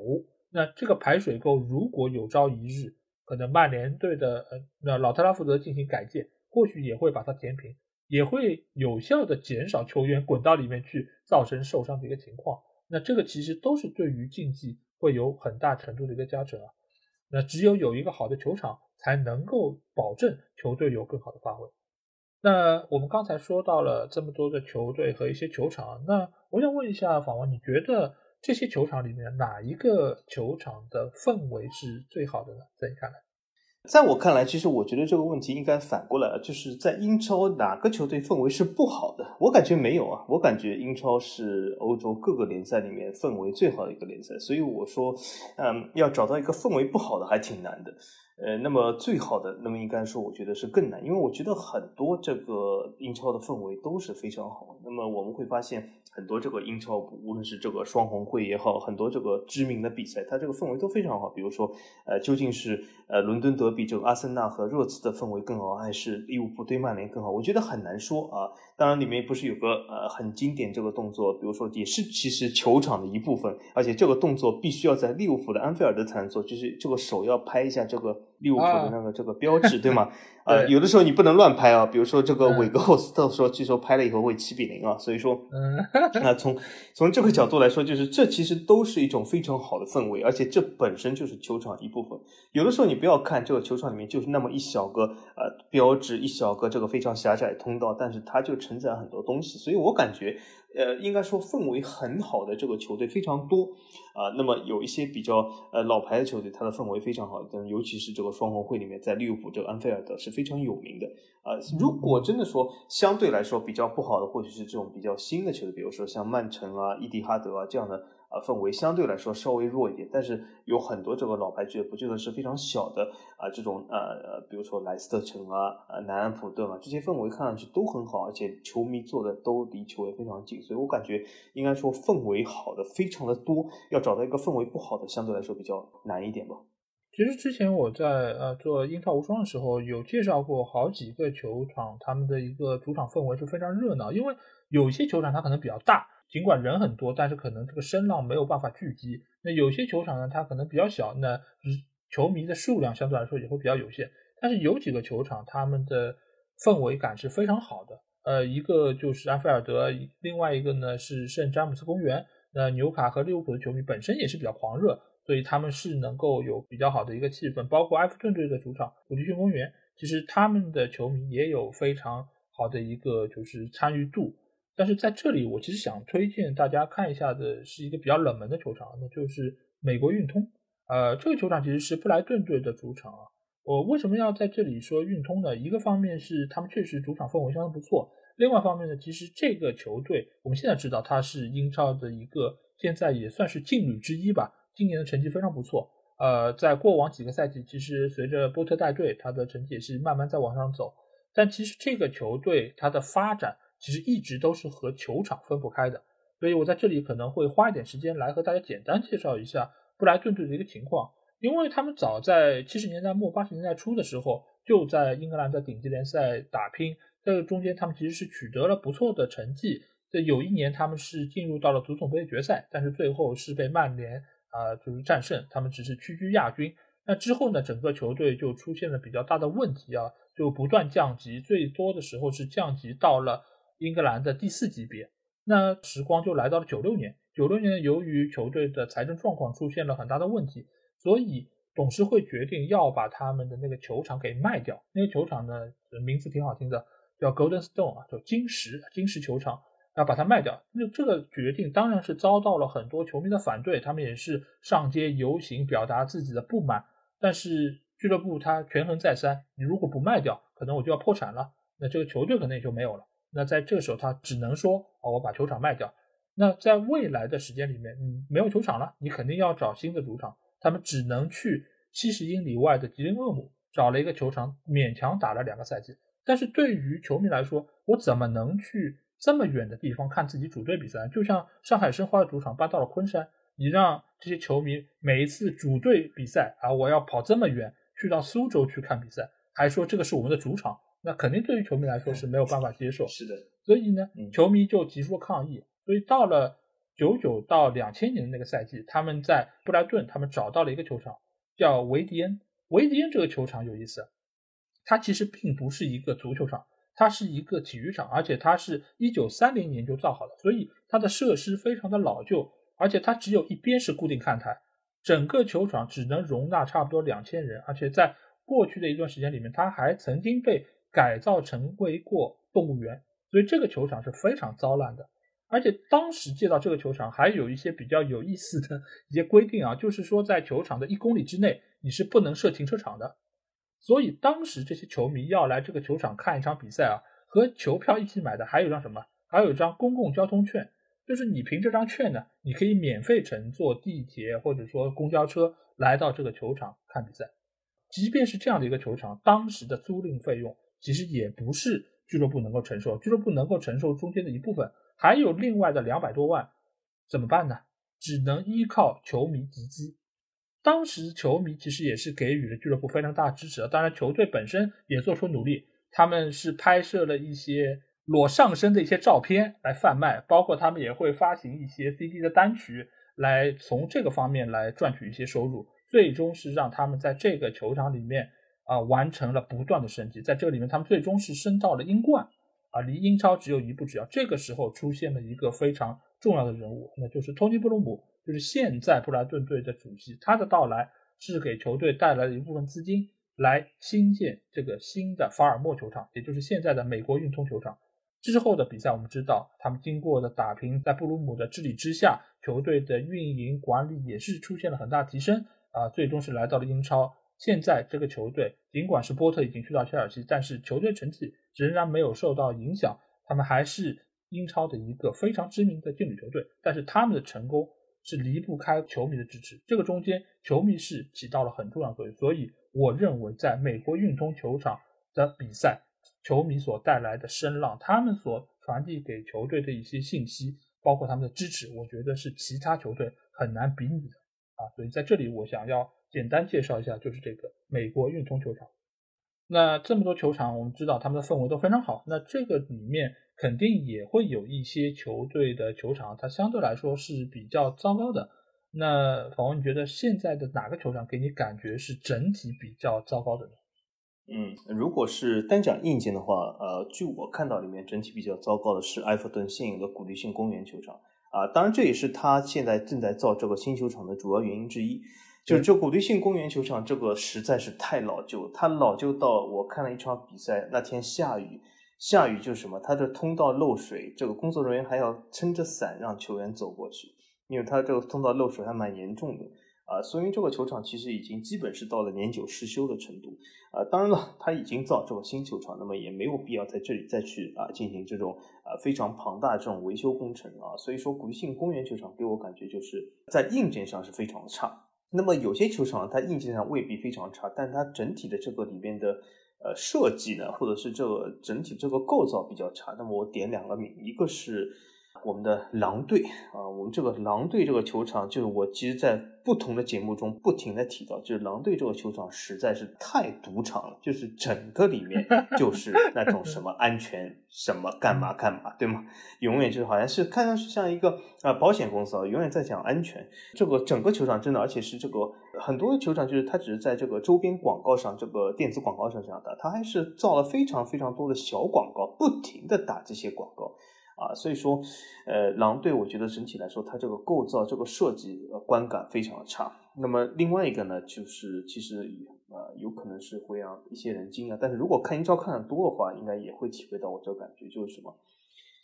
那这个排水沟如果有朝一日可能曼联队的呃那老特拉福德进行改建，或许也会把它填平，也会有效的减少球员滚到里面去造成受伤的一个情况。那这个其实都是对于竞技会有很大程度的一个加成啊。那只有有一个好的球场，才能够保证球队有更好的发挥。那我们刚才说到了这么多的球队和一些球场，那我想问一下访问，你觉得这些球场里面哪一个球场的氛围是最好的呢？在你看来？在我看来，其实我觉得这个问题应该反过来了，就是在英超哪个球队氛围是不好的？我感觉没有啊，我感觉英超是欧洲各个联赛里面氛围最好的一个联赛，所以我说，嗯，要找到一个氛围不好的还挺难的。呃，那么最好的，那么应该说，我觉得是更难，因为我觉得很多这个英超的氛围都是非常好。那么我们会发现，很多这个英超，无论是这个双红会也好，很多这个知名的比赛，它这个氛围都非常好。比如说，呃，究竟是呃伦敦德比这个阿森纳和热刺的氛围更好，还是利物浦对曼联更好？我觉得很难说啊。当然，里面不是有个呃很经典这个动作，比如说也是其实球场的一部分，而且这个动作必须要在利物浦的安菲尔德才能做，就是这个手要拍一下这个。利物浦的那个这个标志，对吗？呃，有的时候你不能乱拍啊，比如说这个韦格霍斯特说，据说拍了以后会七比零啊，所以说，那从从这个角度来说，就是这其实都是一种非常好的氛围，而且这本身就是球场一部分。有的时候你不要看这个球场里面就是那么一小个呃标志，一小个这个非常狭窄通道，但是它就承载很多东西，所以我感觉。呃，应该说氛围很好的这个球队非常多啊。那么有一些比较呃老牌的球队，它的氛围非常好，但尤其是这个双红会里面，在利物浦这个安菲尔德是非常有名的啊。如果真的说相对来说比较不好的，或许是这种比较新的球队，比如说像曼城啊、伊蒂哈德啊这样的。啊，氛围相对来说稍微弱一点，但是有很多这个老牌俱乐部，就算是非常小的啊，这种呃，比如说莱斯特城啊、呃南安普顿啊，这些氛围看上去都很好，而且球迷坐的都离球也非常近，所以我感觉应该说氛围好的非常的多，要找到一个氛围不好的，相对来说比较难一点吧。其实之前我在呃做英超无双的时候，有介绍过好几个球场，他们的一个主场氛围是非常热闹，因为有些球场它可能比较大。尽管人很多，但是可能这个声浪没有办法聚集。那有些球场呢，它可能比较小，那球迷的数量相对来说也会比较有限。但是有几个球场，他们的氛围感是非常好的。呃，一个就是埃菲尔德，另外一个呢是圣詹姆斯公园。那纽卡和利物浦的球迷本身也是比较狂热，所以他们是能够有比较好的一个气氛。包括埃弗顿队的主场普迪逊公园，其实他们的球迷也有非常好的一个就是参与度。但是在这里，我其实想推荐大家看一下的是一个比较冷门的球场，那就是美国运通。呃，这个球场其实是布莱顿队的主场啊。我为什么要在这里说运通呢？一个方面是他们确实主场氛围相当不错，另外一方面呢，其实这个球队我们现在知道它是英超的一个现在也算是劲旅之一吧，今年的成绩非常不错。呃，在过往几个赛季，其实随着波特带队，他的成绩也是慢慢在往上走。但其实这个球队它的发展。其实一直都是和球场分不开的，所以我在这里可能会花一点时间来和大家简单介绍一下布莱顿队的一个情况，因为他们早在七十年代末八十年代初的时候就在英格兰的顶级联赛打拼，在这中间他们其实是取得了不错的成绩，这有一年他们是进入到了足总杯决赛，但是最后是被曼联啊就是战胜，他们只是屈居亚军。那之后呢，整个球队就出现了比较大的问题啊，就不断降级，最多的时候是降级到了。英格兰的第四级别，那时光就来到了九六年。九六年由于球队的财政状况出现了很大的问题，所以董事会决定要把他们的那个球场给卖掉。那个球场呢，名字挺好听的，叫 Golden Stone 啊，叫金石金石球场，要把它卖掉。那这个决定当然是遭到了很多球迷的反对，他们也是上街游行表达自己的不满。但是俱乐部它权衡再三，你如果不卖掉，可能我就要破产了，那这个球队可能也就没有了。那在这时候，他只能说：“哦，我把球场卖掉。”那在未来的时间里面，你没有球场了，你肯定要找新的主场。他们只能去七十英里外的吉林厄姆找了一个球场，勉强打了两个赛季。但是对于球迷来说，我怎么能去这么远的地方看自己主队比赛？就像上海申花的主场搬到了昆山，你让这些球迷每一次主队比赛啊，我要跑这么远去到苏州去看比赛，还说这个是我们的主场。那肯定对于球迷来说是没有办法接受，是的。所以呢，球迷就提出了抗议。所以到了九九到两千年的那个赛季，他们在布莱顿，他们找到了一个球场，叫维迪恩。维迪恩这个球场有意思，它其实并不是一个足球场，它是一个体育场，而且它是一九三零年就造好的，所以它的设施非常的老旧，而且它只有一边是固定看台，整个球场只能容纳差不多两千人，而且在过去的一段时间里面，它还曾经被改造成为过动物园，所以这个球场是非常糟烂的。而且当时借到这个球场还有一些比较有意思的一些规定啊，就是说在球场的一公里之内你是不能设停车场的。所以当时这些球迷要来这个球场看一场比赛啊，和球票一起买的还有张什么？还有一张公共交通券，就是你凭这张券呢，你可以免费乘坐地铁或者说公交车来到这个球场看比赛。即便是这样的一个球场，当时的租赁费用其实也不是俱乐部能够承受，俱乐部能够承受中间的一部分，还有另外的两百多万，怎么办呢？只能依靠球迷集资。当时球迷其实也是给予了俱乐部非常大的支持，当然球队本身也做出努力，他们是拍摄了一些裸上身的一些照片来贩卖，包括他们也会发行一些 CD 的单曲，来从这个方面来赚取一些收入。最终是让他们在这个球场里面啊完成了不断的升级，在这里面他们最终是升到了英冠啊，离英超只有一步之遥。这个时候出现了一个非常重要的人物，那就是托尼布鲁姆，就是现在布莱顿队的主席。他的到来是给球队带来了一部分资金，来新建这个新的法尔默球场，也就是现在的美国运通球场。之后的比赛我们知道，他们经过的打平，在布鲁姆的治理之下，球队的运营管理也是出现了很大提升。啊，最终是来到了英超。现在这个球队，尽管是波特已经去到切尔西，但是球队成绩仍然没有受到影响。他们还是英超的一个非常知名的劲旅球队。但是他们的成功是离不开球迷的支持，这个中间球迷是起到了很重要作用。所以我认为，在美国运通球场的比赛，球迷所带来的声浪，他们所传递给球队的一些信息，包括他们的支持，我觉得是其他球队很难比拟的。啊，所以在这里我想要简单介绍一下，就是这个美国运通球场。那这么多球场，我们知道他们的氛围都非常好。那这个里面肯定也会有一些球队的球场，它相对来说是比较糟糕的。那访问，你觉得现在的哪个球场给你感觉是整体比较糟糕的呢？嗯，如果是单讲硬件的话，呃，据我看到里面整体比较糟糕的是埃弗顿现有的古迪逊公园球场。啊，当然这也是他现在正在造这个新球场的主要原因之一。就是这古迪逊公园球场，这个实在是太老旧，它老旧到我看了一场比赛，那天下雨，下雨就是什么，它的通道漏水，这个工作人员还要撑着伞让球员走过去，因为它这个通道漏水还蛮严重的。啊，所以这个球场其实已经基本是到了年久失修的程度。啊，当然了，他已经造这个新球场，那么也没有必要在这里再去啊进行这种啊非常庞大的这种维修工程啊。所以说，古迪逊公园球场给我感觉就是在硬件上是非常的差。那么有些球场它硬件上未必非常差，但它整体的这个里边的呃设计呢，或者是这个整体这个构造比较差。那么我点两个名，一个是。我们的狼队啊，我们这个狼队这个球场，就是我其实，在不同的节目中不停的提到，就是狼队这个球场实在是太赌场了，就是整个里面就是那种什么安全什么干嘛干嘛，对吗？永远就是好像是看上去像一个啊保险公司啊，永远在讲安全。这个整个球场真的，而且是这个很多球场，就是它只是在这个周边广告上，这个电子广告上这样打，它还是造了非常非常多的小广告，不停的打这些广告。啊，所以说，呃，狼队我觉得整体来说，它这个构造、这个设计观感非常的差。那么另外一个呢，就是其实呃，有可能是会让一些人惊讶，但是如果看英超看的多的话，应该也会体会到我这个感觉，就是什么，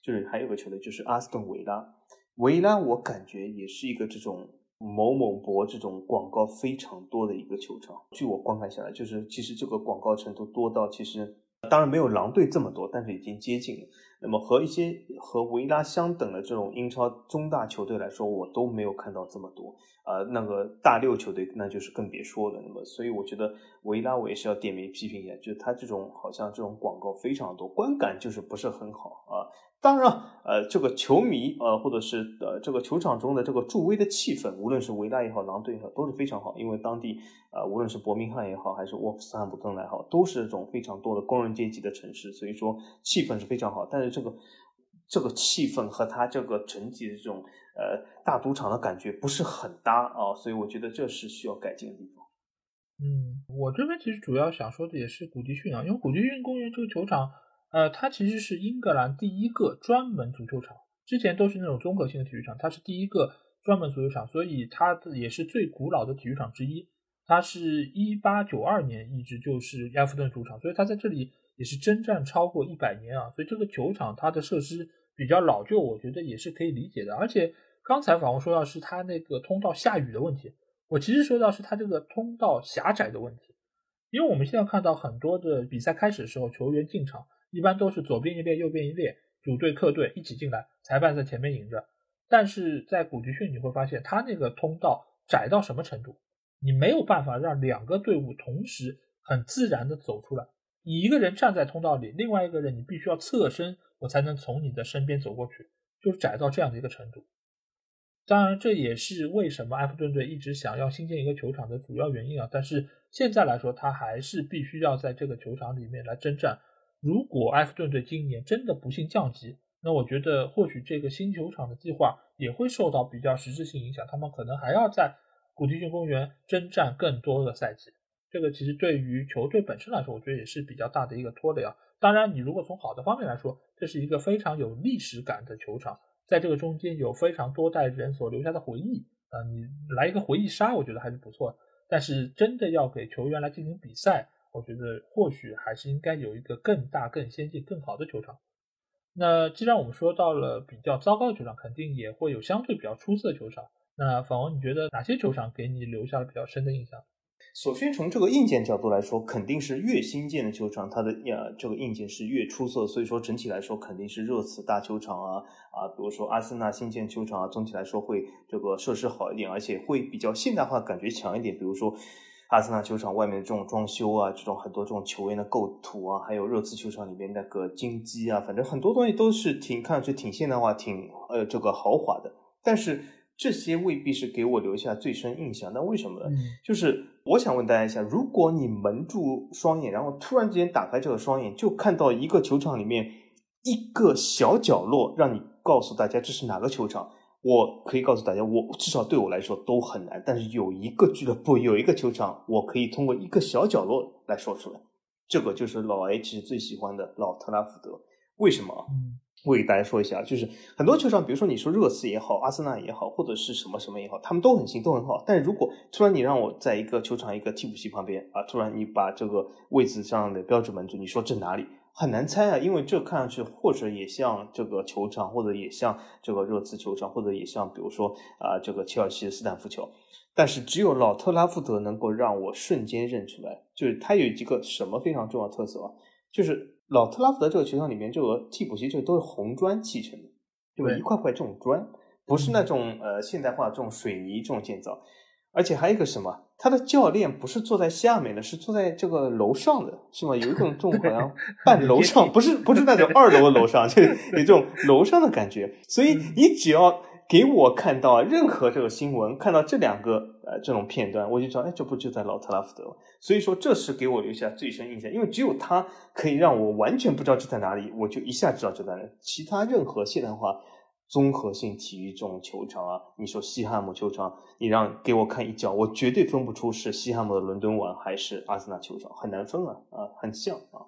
就是还有个球队就是阿斯顿维拉，维拉我感觉也是一个这种某某博这种广告非常多的一个球场。据我观看下来，就是其实这个广告程度多到其实。当然没有狼队这么多，但是已经接近了。那么和一些和维拉相等的这种英超中大球队来说，我都没有看到这么多。啊，那个大六球队那就是更别说了。那么，所以我觉得维拉我也是要点名批评一下，就是他这种好像这种广告非常多，观感就是不是很好啊。当然，呃，这个球迷呃，或者是呃这个球场中的这个助威的气氛，无论是维拉也好，狼队也好，都是非常好。因为当地啊，无论是伯明翰也好，还是沃夫斯汉普顿来好，都是这种非常多的工人阶级的城市，所以说气氛是非常好。但是这个这个气氛和他这个整体的这种。呃，大赌场的感觉不是很搭啊，所以我觉得这是需要改进的地方。嗯，我这边其实主要想说的也是古迪逊啊，因为古迪逊公园这个球场，呃，它其实是英格兰第一个专门足球场，之前都是那种综合性的体育场，它是第一个专门足球场，所以它的也是最古老的体育场之一。他是一八九二年一直就是埃弗顿主场，所以他在这里也是征战超过一百年啊，所以这个球场它的设施比较老旧，我觉得也是可以理解的。而且刚才访问说到是他那个通道下雨的问题，我其实说到是他这个通道狭窄的问题，因为我们现在看到很多的比赛开始的时候，球员进场一般都是左边一列，右边一列，主队客队一起进来，裁判在前面引着。但是在古迪逊你会发现，他那个通道窄到什么程度？你没有办法让两个队伍同时很自然的走出来。你一个人站在通道里，另外一个人你必须要侧身，我才能从你的身边走过去，就是窄到这样的一个程度。当然，这也是为什么埃弗顿队一直想要新建一个球场的主要原因啊。但是现在来说，他还是必须要在这个球场里面来征战。如果埃弗顿队今年真的不幸降级，那我觉得或许这个新球场的计划也会受到比较实质性影响，他们可能还要在古迪逊公园征战更多的赛季。这个其实对于球队本身来说，我觉得也是比较大的一个拖累啊。当然，你如果从好的方面来说，这是一个非常有历史感的球场，在这个中间有非常多代人所留下的回忆啊，你来一个回忆杀，我觉得还是不错。但是真的要给球员来进行比赛，我觉得或许还是应该有一个更大、更先进、更好的球场。那既然我们说到了比较糟糕的球场，肯定也会有相对比较出色的球场。那访问你觉得哪些球场给你留下了比较深的印象？首先从这个硬件角度来说，肯定是越新建的球场，它的呀这个硬件是越出色。所以说整体来说，肯定是热刺大球场啊啊，比如说阿森纳新建球场啊，总体来说会这个设施好一点，而且会比较现代化，感觉强一点。比如说。阿森纳球场外面的这种装修啊，这种很多这种球员的构图啊，还有热刺球场里面那个金鸡啊，反正很多东西都是挺看上去挺现代化、挺呃这个豪华的。但是这些未必是给我留下最深印象。那为什么呢？就是我想问大家一下：如果你蒙住双眼，然后突然之间打开这个双眼，就看到一个球场里面一个小角落，让你告诉大家这是哪个球场？我可以告诉大家，我至少对我来说都很难。但是有一个俱乐部，有一个球场，我可以通过一个小角落来说出来。这个就是老 H 最喜欢的老特拉福德。为什么？我给大家说一下，就是很多球场，比如说你说热刺也好，阿森纳也好，或者是什么什么也好，他们都很新，都很好。但如果突然你让我在一个球场一个替补席旁边啊，突然你把这个位置上的标志门住，你说这哪里？很难猜啊，因为这看上去或者也像这个球场，或者也像这个热刺球场，或者也像比如说啊这个切尔西的斯坦福桥，但是只有老特拉福德能够让我瞬间认出来，就是它有一个什么非常重要特色啊，就是老特拉福德这个球场里面这个替补席这都是红砖砌成的，对吧？一块块这种砖，不是那种呃现代化这种水泥这种建造。而且还有一个什么，他的教练不是坐在下面的，是坐在这个楼上的，是吗？有一种这种好像半楼上，不是不是那种二楼的楼上，就有这种楼上的感觉。所以你只要给我看到任何这个新闻，看到这两个呃这种片段，我就知道，哎，这不就在老特拉福德？所以说这是给我留下最深印象，因为只有他可以让我完全不知道这在哪里，我就一下知道这在哪。其他任何现代化。综合性体育这种球场啊，你说西汉姆球场，你让给我看一脚，我绝对分不出是西汉姆的伦敦碗还是阿森纳球场，很难分啊啊，很像啊。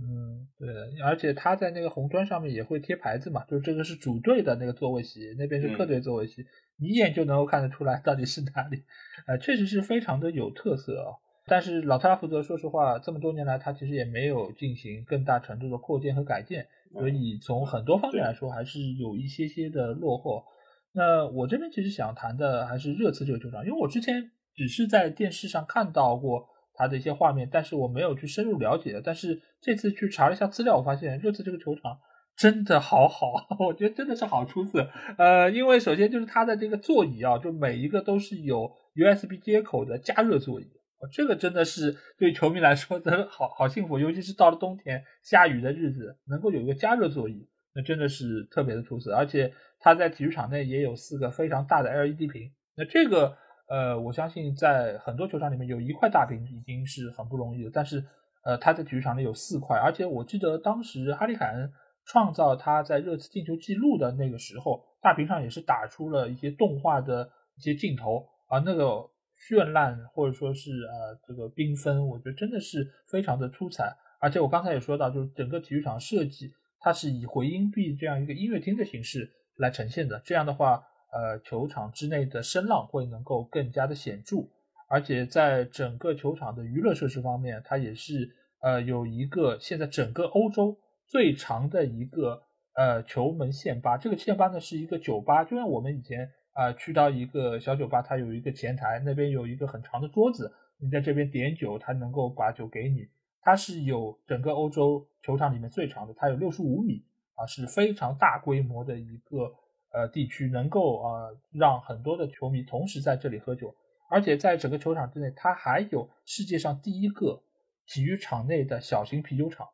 嗯，对，而且他在那个红砖上面也会贴牌子嘛，就是这个是主队的那个座位席，那边是客队座位席，你一眼就能够看得出来到底是哪里，呃，确实是非常的有特色啊。但是老特拉福德，说实话，这么多年来他其实也没有进行更大程度的扩建和改建。所以从很多方面来说，还是有一些些的落后。那我这边其实想谈的还是热刺这个球场，因为我之前只是在电视上看到过它的一些画面，但是我没有去深入了解。但是这次去查了一下资料，我发现热刺这个球场真的好好，我觉得真的是好出色。呃，因为首先就是它的这个座椅啊，就每一个都是有 USB 接口的加热座椅。这个真的是对球迷来说真的好好幸福，尤其是到了冬天下雨的日子，能够有一个加热座椅，那真的是特别的出色。而且它在体育场内也有四个非常大的 LED 屏，那这个呃，我相信在很多球场里面有一块大屏已经是很不容易了。但是呃，他在体育场里有四块，而且我记得当时哈利凯恩创造他在热刺进球记录的那个时候，大屏上也是打出了一些动画的一些镜头啊，那个。绚烂或者说是呃这个缤纷，我觉得真的是非常的出彩。而且我刚才也说到，就是整个体育场设计，它是以回音壁这样一个音乐厅的形式来呈现的。这样的话，呃，球场之内的声浪会能够更加的显著。而且在整个球场的娱乐设施方面，它也是呃有一个现在整个欧洲最长的一个呃球门线吧。这个线吧呢是一个酒吧，就像我们以前啊去到一个小酒吧，它有一个前台，那边有一个很长的桌子，你在这边点酒，它能够把酒给你。它是有整个欧洲球场里面最长的，它有六十五米啊，是非常大规模的一个。呃，地区能够呃让很多的球迷同时在这里喝酒，而且在整个球场之内，它还有世界上第一个体育场内的小型啤酒厂，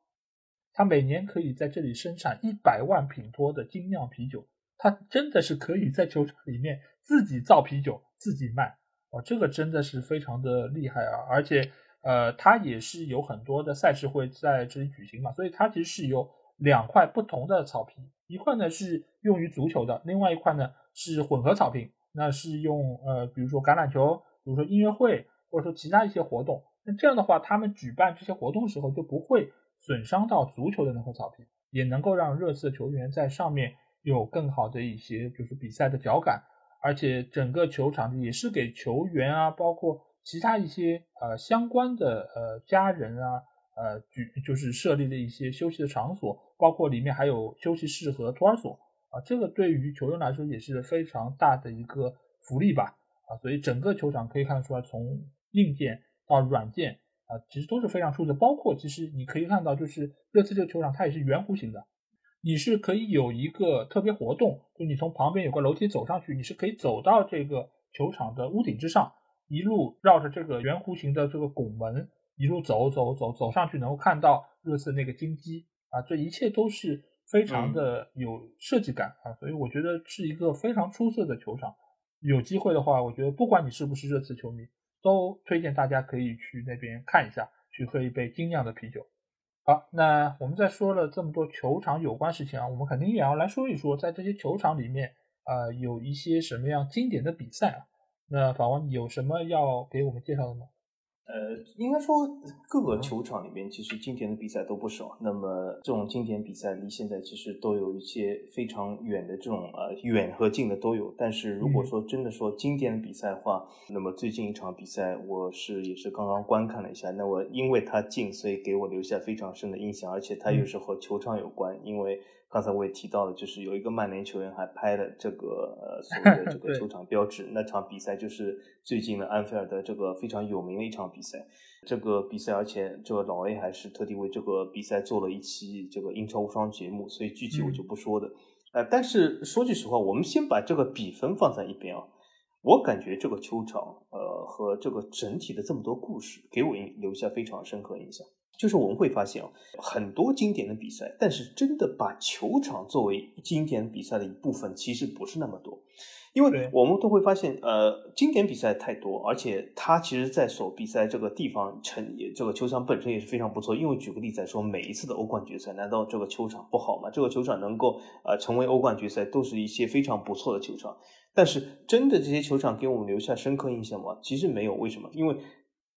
它每年可以在这里生产一百万品托的精酿啤酒，它真的是可以在球场里面自己造啤酒自己卖，哦，这个真的是非常的厉害啊！而且呃，它也是有很多的赛事会在这里举行嘛，所以它其实是有两块不同的草皮。一块呢是用于足球的，另外一块呢是混合草坪，那是用呃，比如说橄榄球，比如说音乐会，或者说其他一些活动。那这样的话，他们举办这些活动的时候就不会损伤到足球的那块草坪，也能够让热刺球员在上面有更好的一些就是比赛的脚感，而且整个球场也是给球员啊，包括其他一些呃相关的呃家人啊。呃，举就是设立了一些休息的场所，包括里面还有休息室和托儿所啊，这个对于球员来说也是非常大的一个福利吧啊，所以整个球场可以看得出来，从硬件到软件啊，其实都是非常出色。包括其实你可以看到，就是热刺这个球场它也是圆弧形的，你是可以有一个特别活动，就你从旁边有个楼梯走上去，你是可以走到这个球场的屋顶之上，一路绕着这个圆弧形的这个拱门。一路走走走走上去，能够看到热刺那个金鸡啊，这一切都是非常的有设计感啊，所以我觉得是一个非常出色的球场。有机会的话，我觉得不管你是不是热刺球迷，都推荐大家可以去那边看一下，去喝一杯精酿的啤酒。好，那我们在说了这么多球场有关事情啊，我们肯定也要来说一说，在这些球场里面啊，有一些什么样经典的比赛啊？那法王有什么要给我们介绍的吗？呃，应该说各个球场里面其实经典的比赛都不少。那么这种经典比赛离现在其实都有一些非常远的这种呃远和近的都有。但是如果说真的说经典的比赛的话，那么最近一场比赛我是也是刚刚观看了一下。那我因为它近，所以给我留下非常深的印象，而且它又是和球场有关，因为。刚才我也提到了，就是有一个曼联球员还拍了这个呃所谓的这个 球场标志。那场比赛就是最近的安菲尔德这个非常有名的一场比赛。这个比赛，而且这个老 A 还是特地为这个比赛做了一期这个英超无双节目，所以具体我就不说的。呃，但是说句实话，我们先把这个比分放在一边啊。我感觉这个球场，呃，和这个整体的这么多故事，给我印留下非常深刻印象。就是我们会发现啊，很多经典的比赛，但是真的把球场作为经典比赛的一部分，其实不是那么多。因为我们都会发现，呃，经典比赛太多，而且它其实在所比赛这个地方成也这个球场本身也是非常不错。因为举个例子来说，每一次的欧冠决赛，难道这个球场不好吗？这个球场能够呃成为欧冠决赛，都是一些非常不错的球场。但是真的这些球场给我们留下深刻印象吗？其实没有。为什么？因为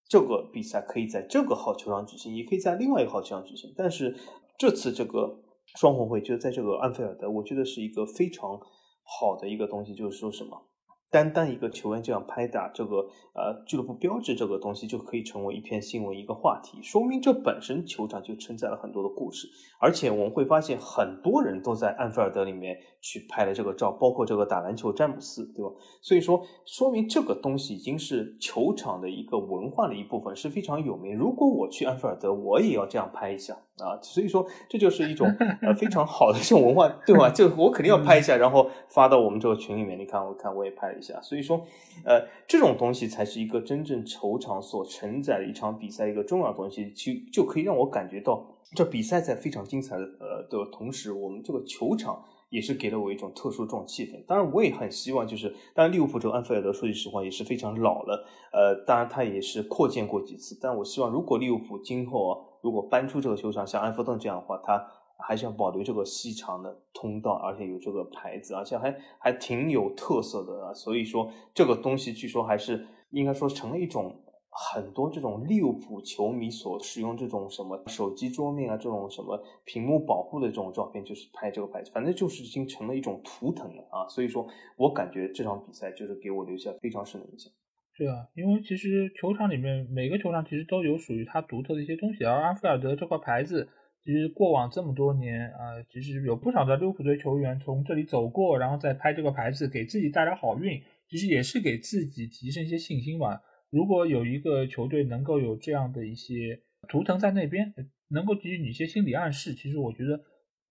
这个比赛可以在这个号球场举行，也可以在另外一个号球场举行。但是这次这个双红会就在这个安菲尔德，我觉得是一个非常好的一个东西，就是说什么？单单一个球员这样拍打这个呃俱乐部标志这个东西就可以成为一篇新闻一个话题，说明这本身球场就承载了很多的故事。而且我们会发现很多人都在安菲尔德里面去拍了这个照，包括这个打篮球詹姆斯，对吧？所以说说明这个东西已经是球场的一个文化的一部分，是非常有名。如果我去安菲尔德，我也要这样拍一下啊！所以说这就是一种呃非常好的这种文化，对吧？就我肯定要拍一下，然后发到我们这个群里面。你看，我看我也拍了。一下，所以说，呃，这种东西才是一个真正球场所承载的一场比赛一个重要东西，其就可以让我感觉到这比赛在非常精彩的呃的同时，我们这个球场也是给了我一种特殊这种气氛。当然，我也很希望就是，当然利物浦这个安菲尔德说句实话也是非常老了，呃，当然他也是扩建过几次，但我希望如果利物浦今后啊，如果搬出这个球场，像安福顿这样的话，他。还是要保留这个细长的通道，而且有这个牌子，而且还还挺有特色的啊。所以说这个东西据说还是应该说成了一种很多这种利物浦球迷所使用这种什么手机桌面啊，这种什么屏幕保护的这种照片，就是拍这个牌子，反正就是已经成了一种图腾了啊。所以说我感觉这场比赛就是给我留下非常深的印象。对啊，因为其实球场里面每个球场其实都有属于它独特的一些东西，而安菲尔德这块牌子，其实过往这么多年啊，其实有不少的利物浦队球员从这里走过，然后再拍这个牌子，给自己带来好运，其实也是给自己提升一些信心吧。如果有一个球队能够有这样的一些图腾在那边，能够给予你一些心理暗示，其实我觉得，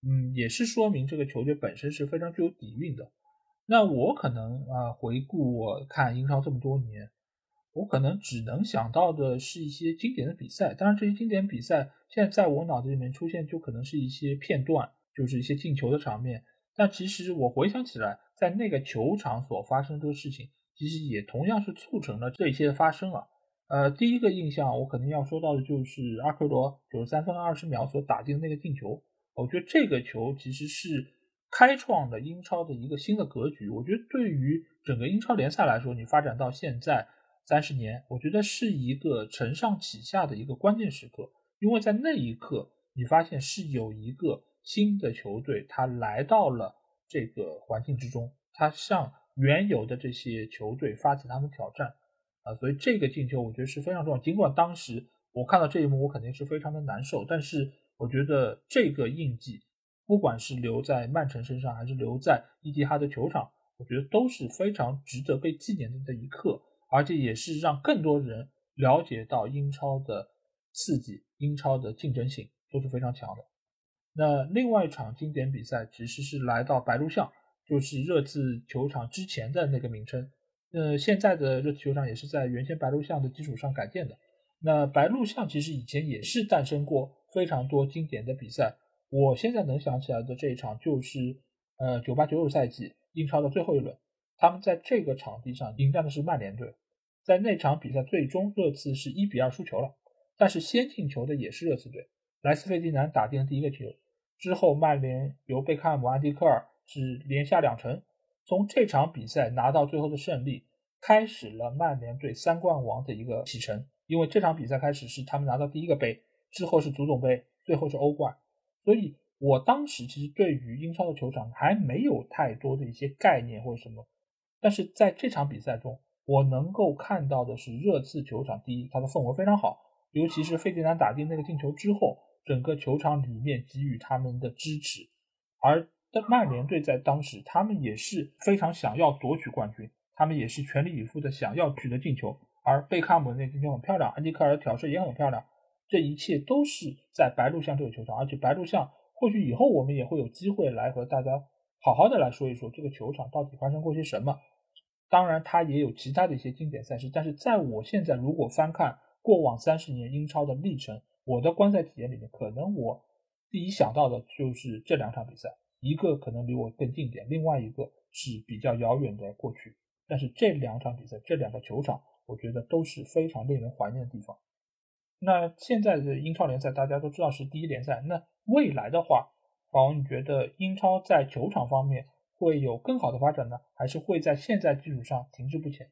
嗯，也是说明这个球队本身是非常具有底蕴的。那我可能啊，回顾我看英超这么多年。我可能只能想到的是一些经典的比赛，当然这些经典比赛现在在我脑子里面出现，就可能是一些片段，就是一些进球的场面。但其实我回想起来，在那个球场所发生的事情，其实也同样是促成了这一些发生啊。呃，第一个印象我肯定要说到的就是阿奎罗九十三分二十秒所打进的那个进球。我觉得这个球其实是开创了英超的一个新的格局。我觉得对于整个英超联赛来说，你发展到现在。三十年，我觉得是一个承上启下的一个关键时刻，因为在那一刻，你发现是有一个新的球队，他来到了这个环境之中，他向原有的这些球队发起他们挑战，啊，所以这个进球我觉得是非常重要。尽管当时我看到这一幕，我肯定是非常的难受，但是我觉得这个印记，不管是留在曼城身上，还是留在伊蒂哈德球场，我觉得都是非常值得被纪念的的一刻。而且也是让更多人了解到英超的刺激，英超的竞争性都是非常强的。那另外一场经典比赛其实是来到白鹿巷，就是热刺球场之前的那个名称。呃，现在的热刺球场也是在原先白鹿巷的基础上改建的。那白鹿巷其实以前也是诞生过非常多经典的比赛。我现在能想起来的这一场就是呃九八九九赛季英超的最后一轮。他们在这个场地上迎战的是曼联队，在那场比赛最终热刺是一比二输球了，但是先进球的也是热刺队，莱斯费迪南打进了第一个球，之后曼联由贝克汉姆、安迪科尔是连下两城，从这场比赛拿到最后的胜利，开始了曼联队三冠王的一个启程，因为这场比赛开始是他们拿到第一个杯，之后是足总杯，最后是欧冠，所以我当时其实对于英超的球场还没有太多的一些概念或者什么。但是在这场比赛中，我能够看到的是热刺球场，第一，它的氛围非常好，尤其是费迪南打进那个进球之后，整个球场里面给予他们的支持。而曼联队在当时，他们也是非常想要夺取冠军，他们也是全力以赴的想要取得进球。而贝克汉姆那进球很漂亮，安迪克尔的挑射也很漂亮，这一切都是在白鹿巷这个球场，而且白鹿巷或许以后我们也会有机会来和大家好好的来说一说这个球场到底发生过些什么。当然，它也有其他的一些经典赛事，但是在我现在如果翻看过往三十年英超的历程，我的观赛体验里面，可能我第一想到的就是这两场比赛，一个可能离我更近点，另外一个是比较遥远的过去。但是这两场比赛，这两个球场，我觉得都是非常令人怀念的地方。那现在的英超联赛大家都知道是第一联赛，那未来的话，王，你觉得英超在球场方面？会有更好的发展呢，还是会在现在基础上停滞不前？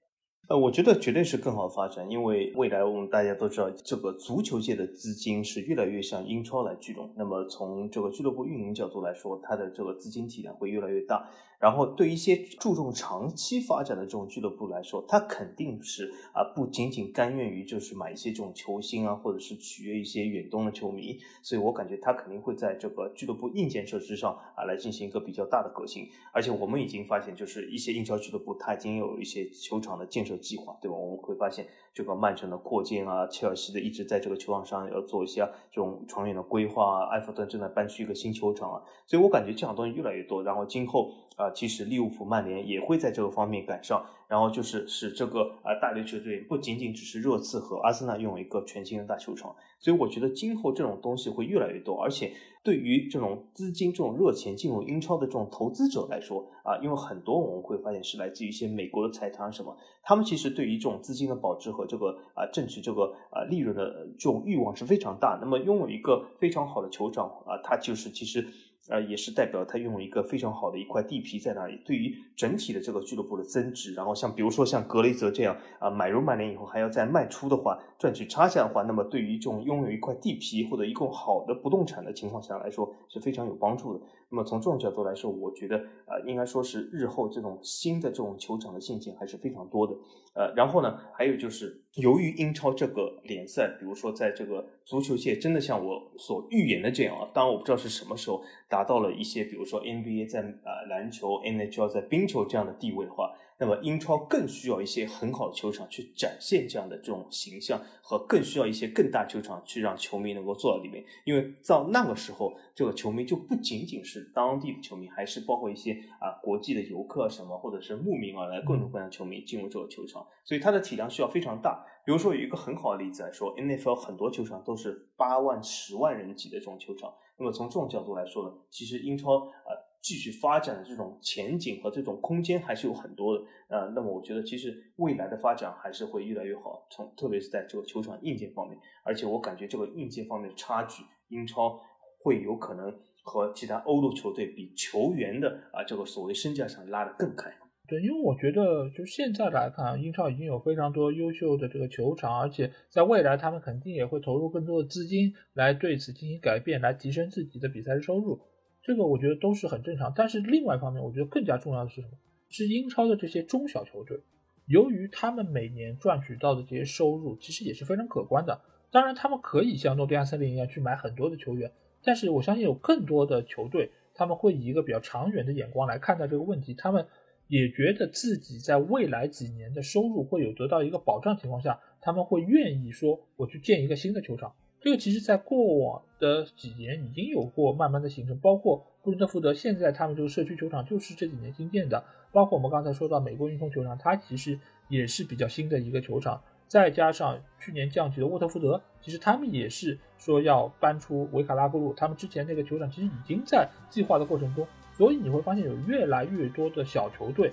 呃，我觉得绝对是更好的发展，因为未来我们大家都知道，这个足球界的资金是越来越向英超来聚拢。那么从这个俱乐部运营角度来说，它的这个资金体量会越来越大。然后对一些注重长期发展的这种俱乐部来说，它肯定是啊，不仅仅甘愿于就是买一些这种球星啊，或者是取悦一些远东的球迷。所以我感觉它肯定会在这个俱乐部硬件设施上啊，来进行一个比较大的革新。而且我们已经发现，就是一些英超俱乐部它已经有一些球场的建设计划，对吧？我们会发现这个曼城的扩建啊，切尔西的一直在这个球场上要做一些这种长远的规划啊，埃弗顿正在搬去一个新球场啊。所以我感觉这样东西越来越多。然后今后啊。其实利物浦、曼联也会在这个方面赶上，然后就是使这个呃大流球队不仅仅只是热刺和阿森纳拥有一个全新的大球场，所以我觉得今后这种东西会越来越多，而且对于这种资金、这种热钱进入英超的这种投资者来说啊，因为很多我们会发现是来自于一些美国的财团什么，他们其实对于这种资金的保值和这个啊挣取这个啊利润的这种欲望是非常大。那么拥有一个非常好的球场啊，它就是其实。呃，也是代表他拥有一个非常好的一块地皮在那里。对于整体的这个俱乐部的增值，然后像比如说像格雷泽这样啊，买入曼联以后还要再卖出的话，赚取差价的话，那么对于这种拥有一块地皮或者一个好的不动产的情况下来说是非常有帮助的。那么从这种角度来说，我觉得呃，应该说是日后这种新的这种球场的陷阱还是非常多的。呃，然后呢，还有就是由于英超这个联赛，比如说在这个足球界真的像我所预言的这样啊，当然我不知道是什么时候。达到了一些，比如说 NBA 在呃篮球，NHL 在冰球这样的地位的话，那么英超更需要一些很好的球场去展现这样的这种形象，和更需要一些更大球场去让球迷能够坐到里面。因为到那个时候，这个球迷就不仅仅是当地的球迷，还是包括一些啊国际的游客什么，或者是慕名而来各种各样的球迷进入这个球场，所以它的体量需要非常大。比如说有一个很好的例子来说，NFL 很多球场都是八万、十万人级的这种球场。那么从这种角度来说呢，其实英超啊继续发展的这种前景和这种空间还是有很多的。呃，那么我觉得其实未来的发展还是会越来越好，从特别是在这个球场硬件方面，而且我感觉这个硬件方面的差距，英超会有可能和其他欧陆球队比球员的啊这个所谓身价上拉得更开。对，因为我觉得就现在来看，英超已经有非常多优秀的这个球场，而且在未来他们肯定也会投入更多的资金来对此进行改变，来提升自己的比赛收入。这个我觉得都是很正常。但是另外一方面，我觉得更加重要的是什么？是英超的这些中小球队，由于他们每年赚取到的这些收入其实也是非常可观的。当然，他们可以像诺丁汉森林一样去买很多的球员，但是我相信有更多的球队他们会以一个比较长远的眼光来看待这个问题，他们。也觉得自己在未来几年的收入会有得到一个保障情况下，他们会愿意说我去建一个新的球场。这个其实，在过往的几年已经有过慢慢的形成，包括布伦特福德现在他们这个社区球场就是这几年新建的，包括我们刚才说到美国运通球场，它其实也是比较新的一个球场。再加上去年降级的沃特福德，其实他们也是说要搬出维卡拉布鲁，他们之前那个球场其实已经在计划的过程中。所以你会发现有越来越多的小球队，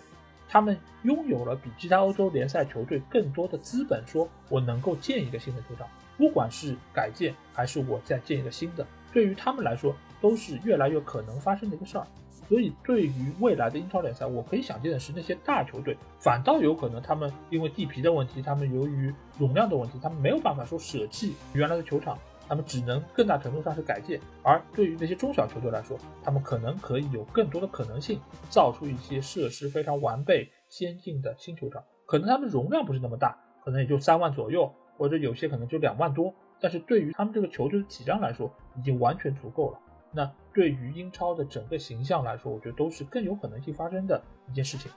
他们拥有了比其他欧洲联赛球队更多的资本，说我能够建一个新的球场，不管是改建还是我再建一个新的，对于他们来说都是越来越可能发生的一个事儿。所以对于未来的英超联赛，我可以想见的是，那些大球队反倒有可能他们因为地皮的问题，他们由于容量的问题，他们没有办法说舍弃原来的球场。他们只能更大程度上是改建，而对于那些中小球队来说，他们可能可以有更多的可能性造出一些设施非常完备、先进的新球场。可能他们容量不是那么大，可能也就三万左右，或者有些可能就两万多。但是对于他们这个球队的体量来说，已经完全足够了。那对于英超的整个形象来说，我觉得都是更有可能性发生的一件事情。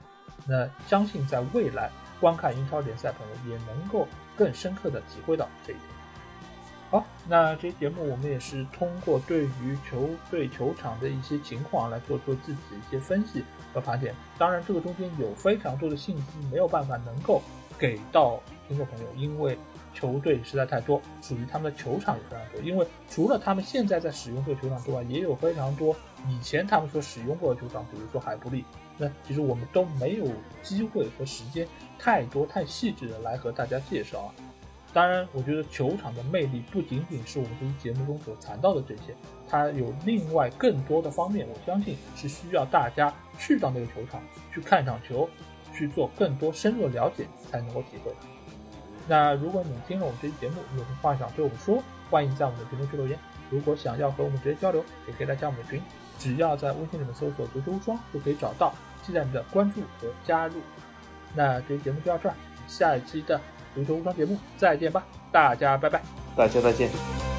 那相信在未来观看英超联赛朋友也能够更深刻的体会到这一点。好，那这期节目我们也是通过对于球队球场的一些情况来做出自己的一些分析和盘点。当然，这个中间有非常多的信息没有办法能够给到听众朋友，因为球队实在太多，属于他们的球场也非常多。因为除了他们现在在使用这个球场之外，也有非常多以前他们所使用过的球场，比如说海布利。那其实我们都没有机会和时间太多太细致的来和大家介绍啊。当然，我觉得球场的魅力不仅仅是我们这期节目中所谈到的这些，它有另外更多的方面。我相信是需要大家去到那个球场去看场球，去做更多深入的了解才能够体会。那如果你听了我们这期节目，有什么话想对我们说，欢迎在我们的评论区留言。如果想要和我们直接交流，也可以来加我们的群，只要在微信里面搜索“足球无双”就可以找到，期待你的关注和加入。那这期节目就到这儿，下一期的。足球无双节目，再见吧，大家拜拜，大家再见。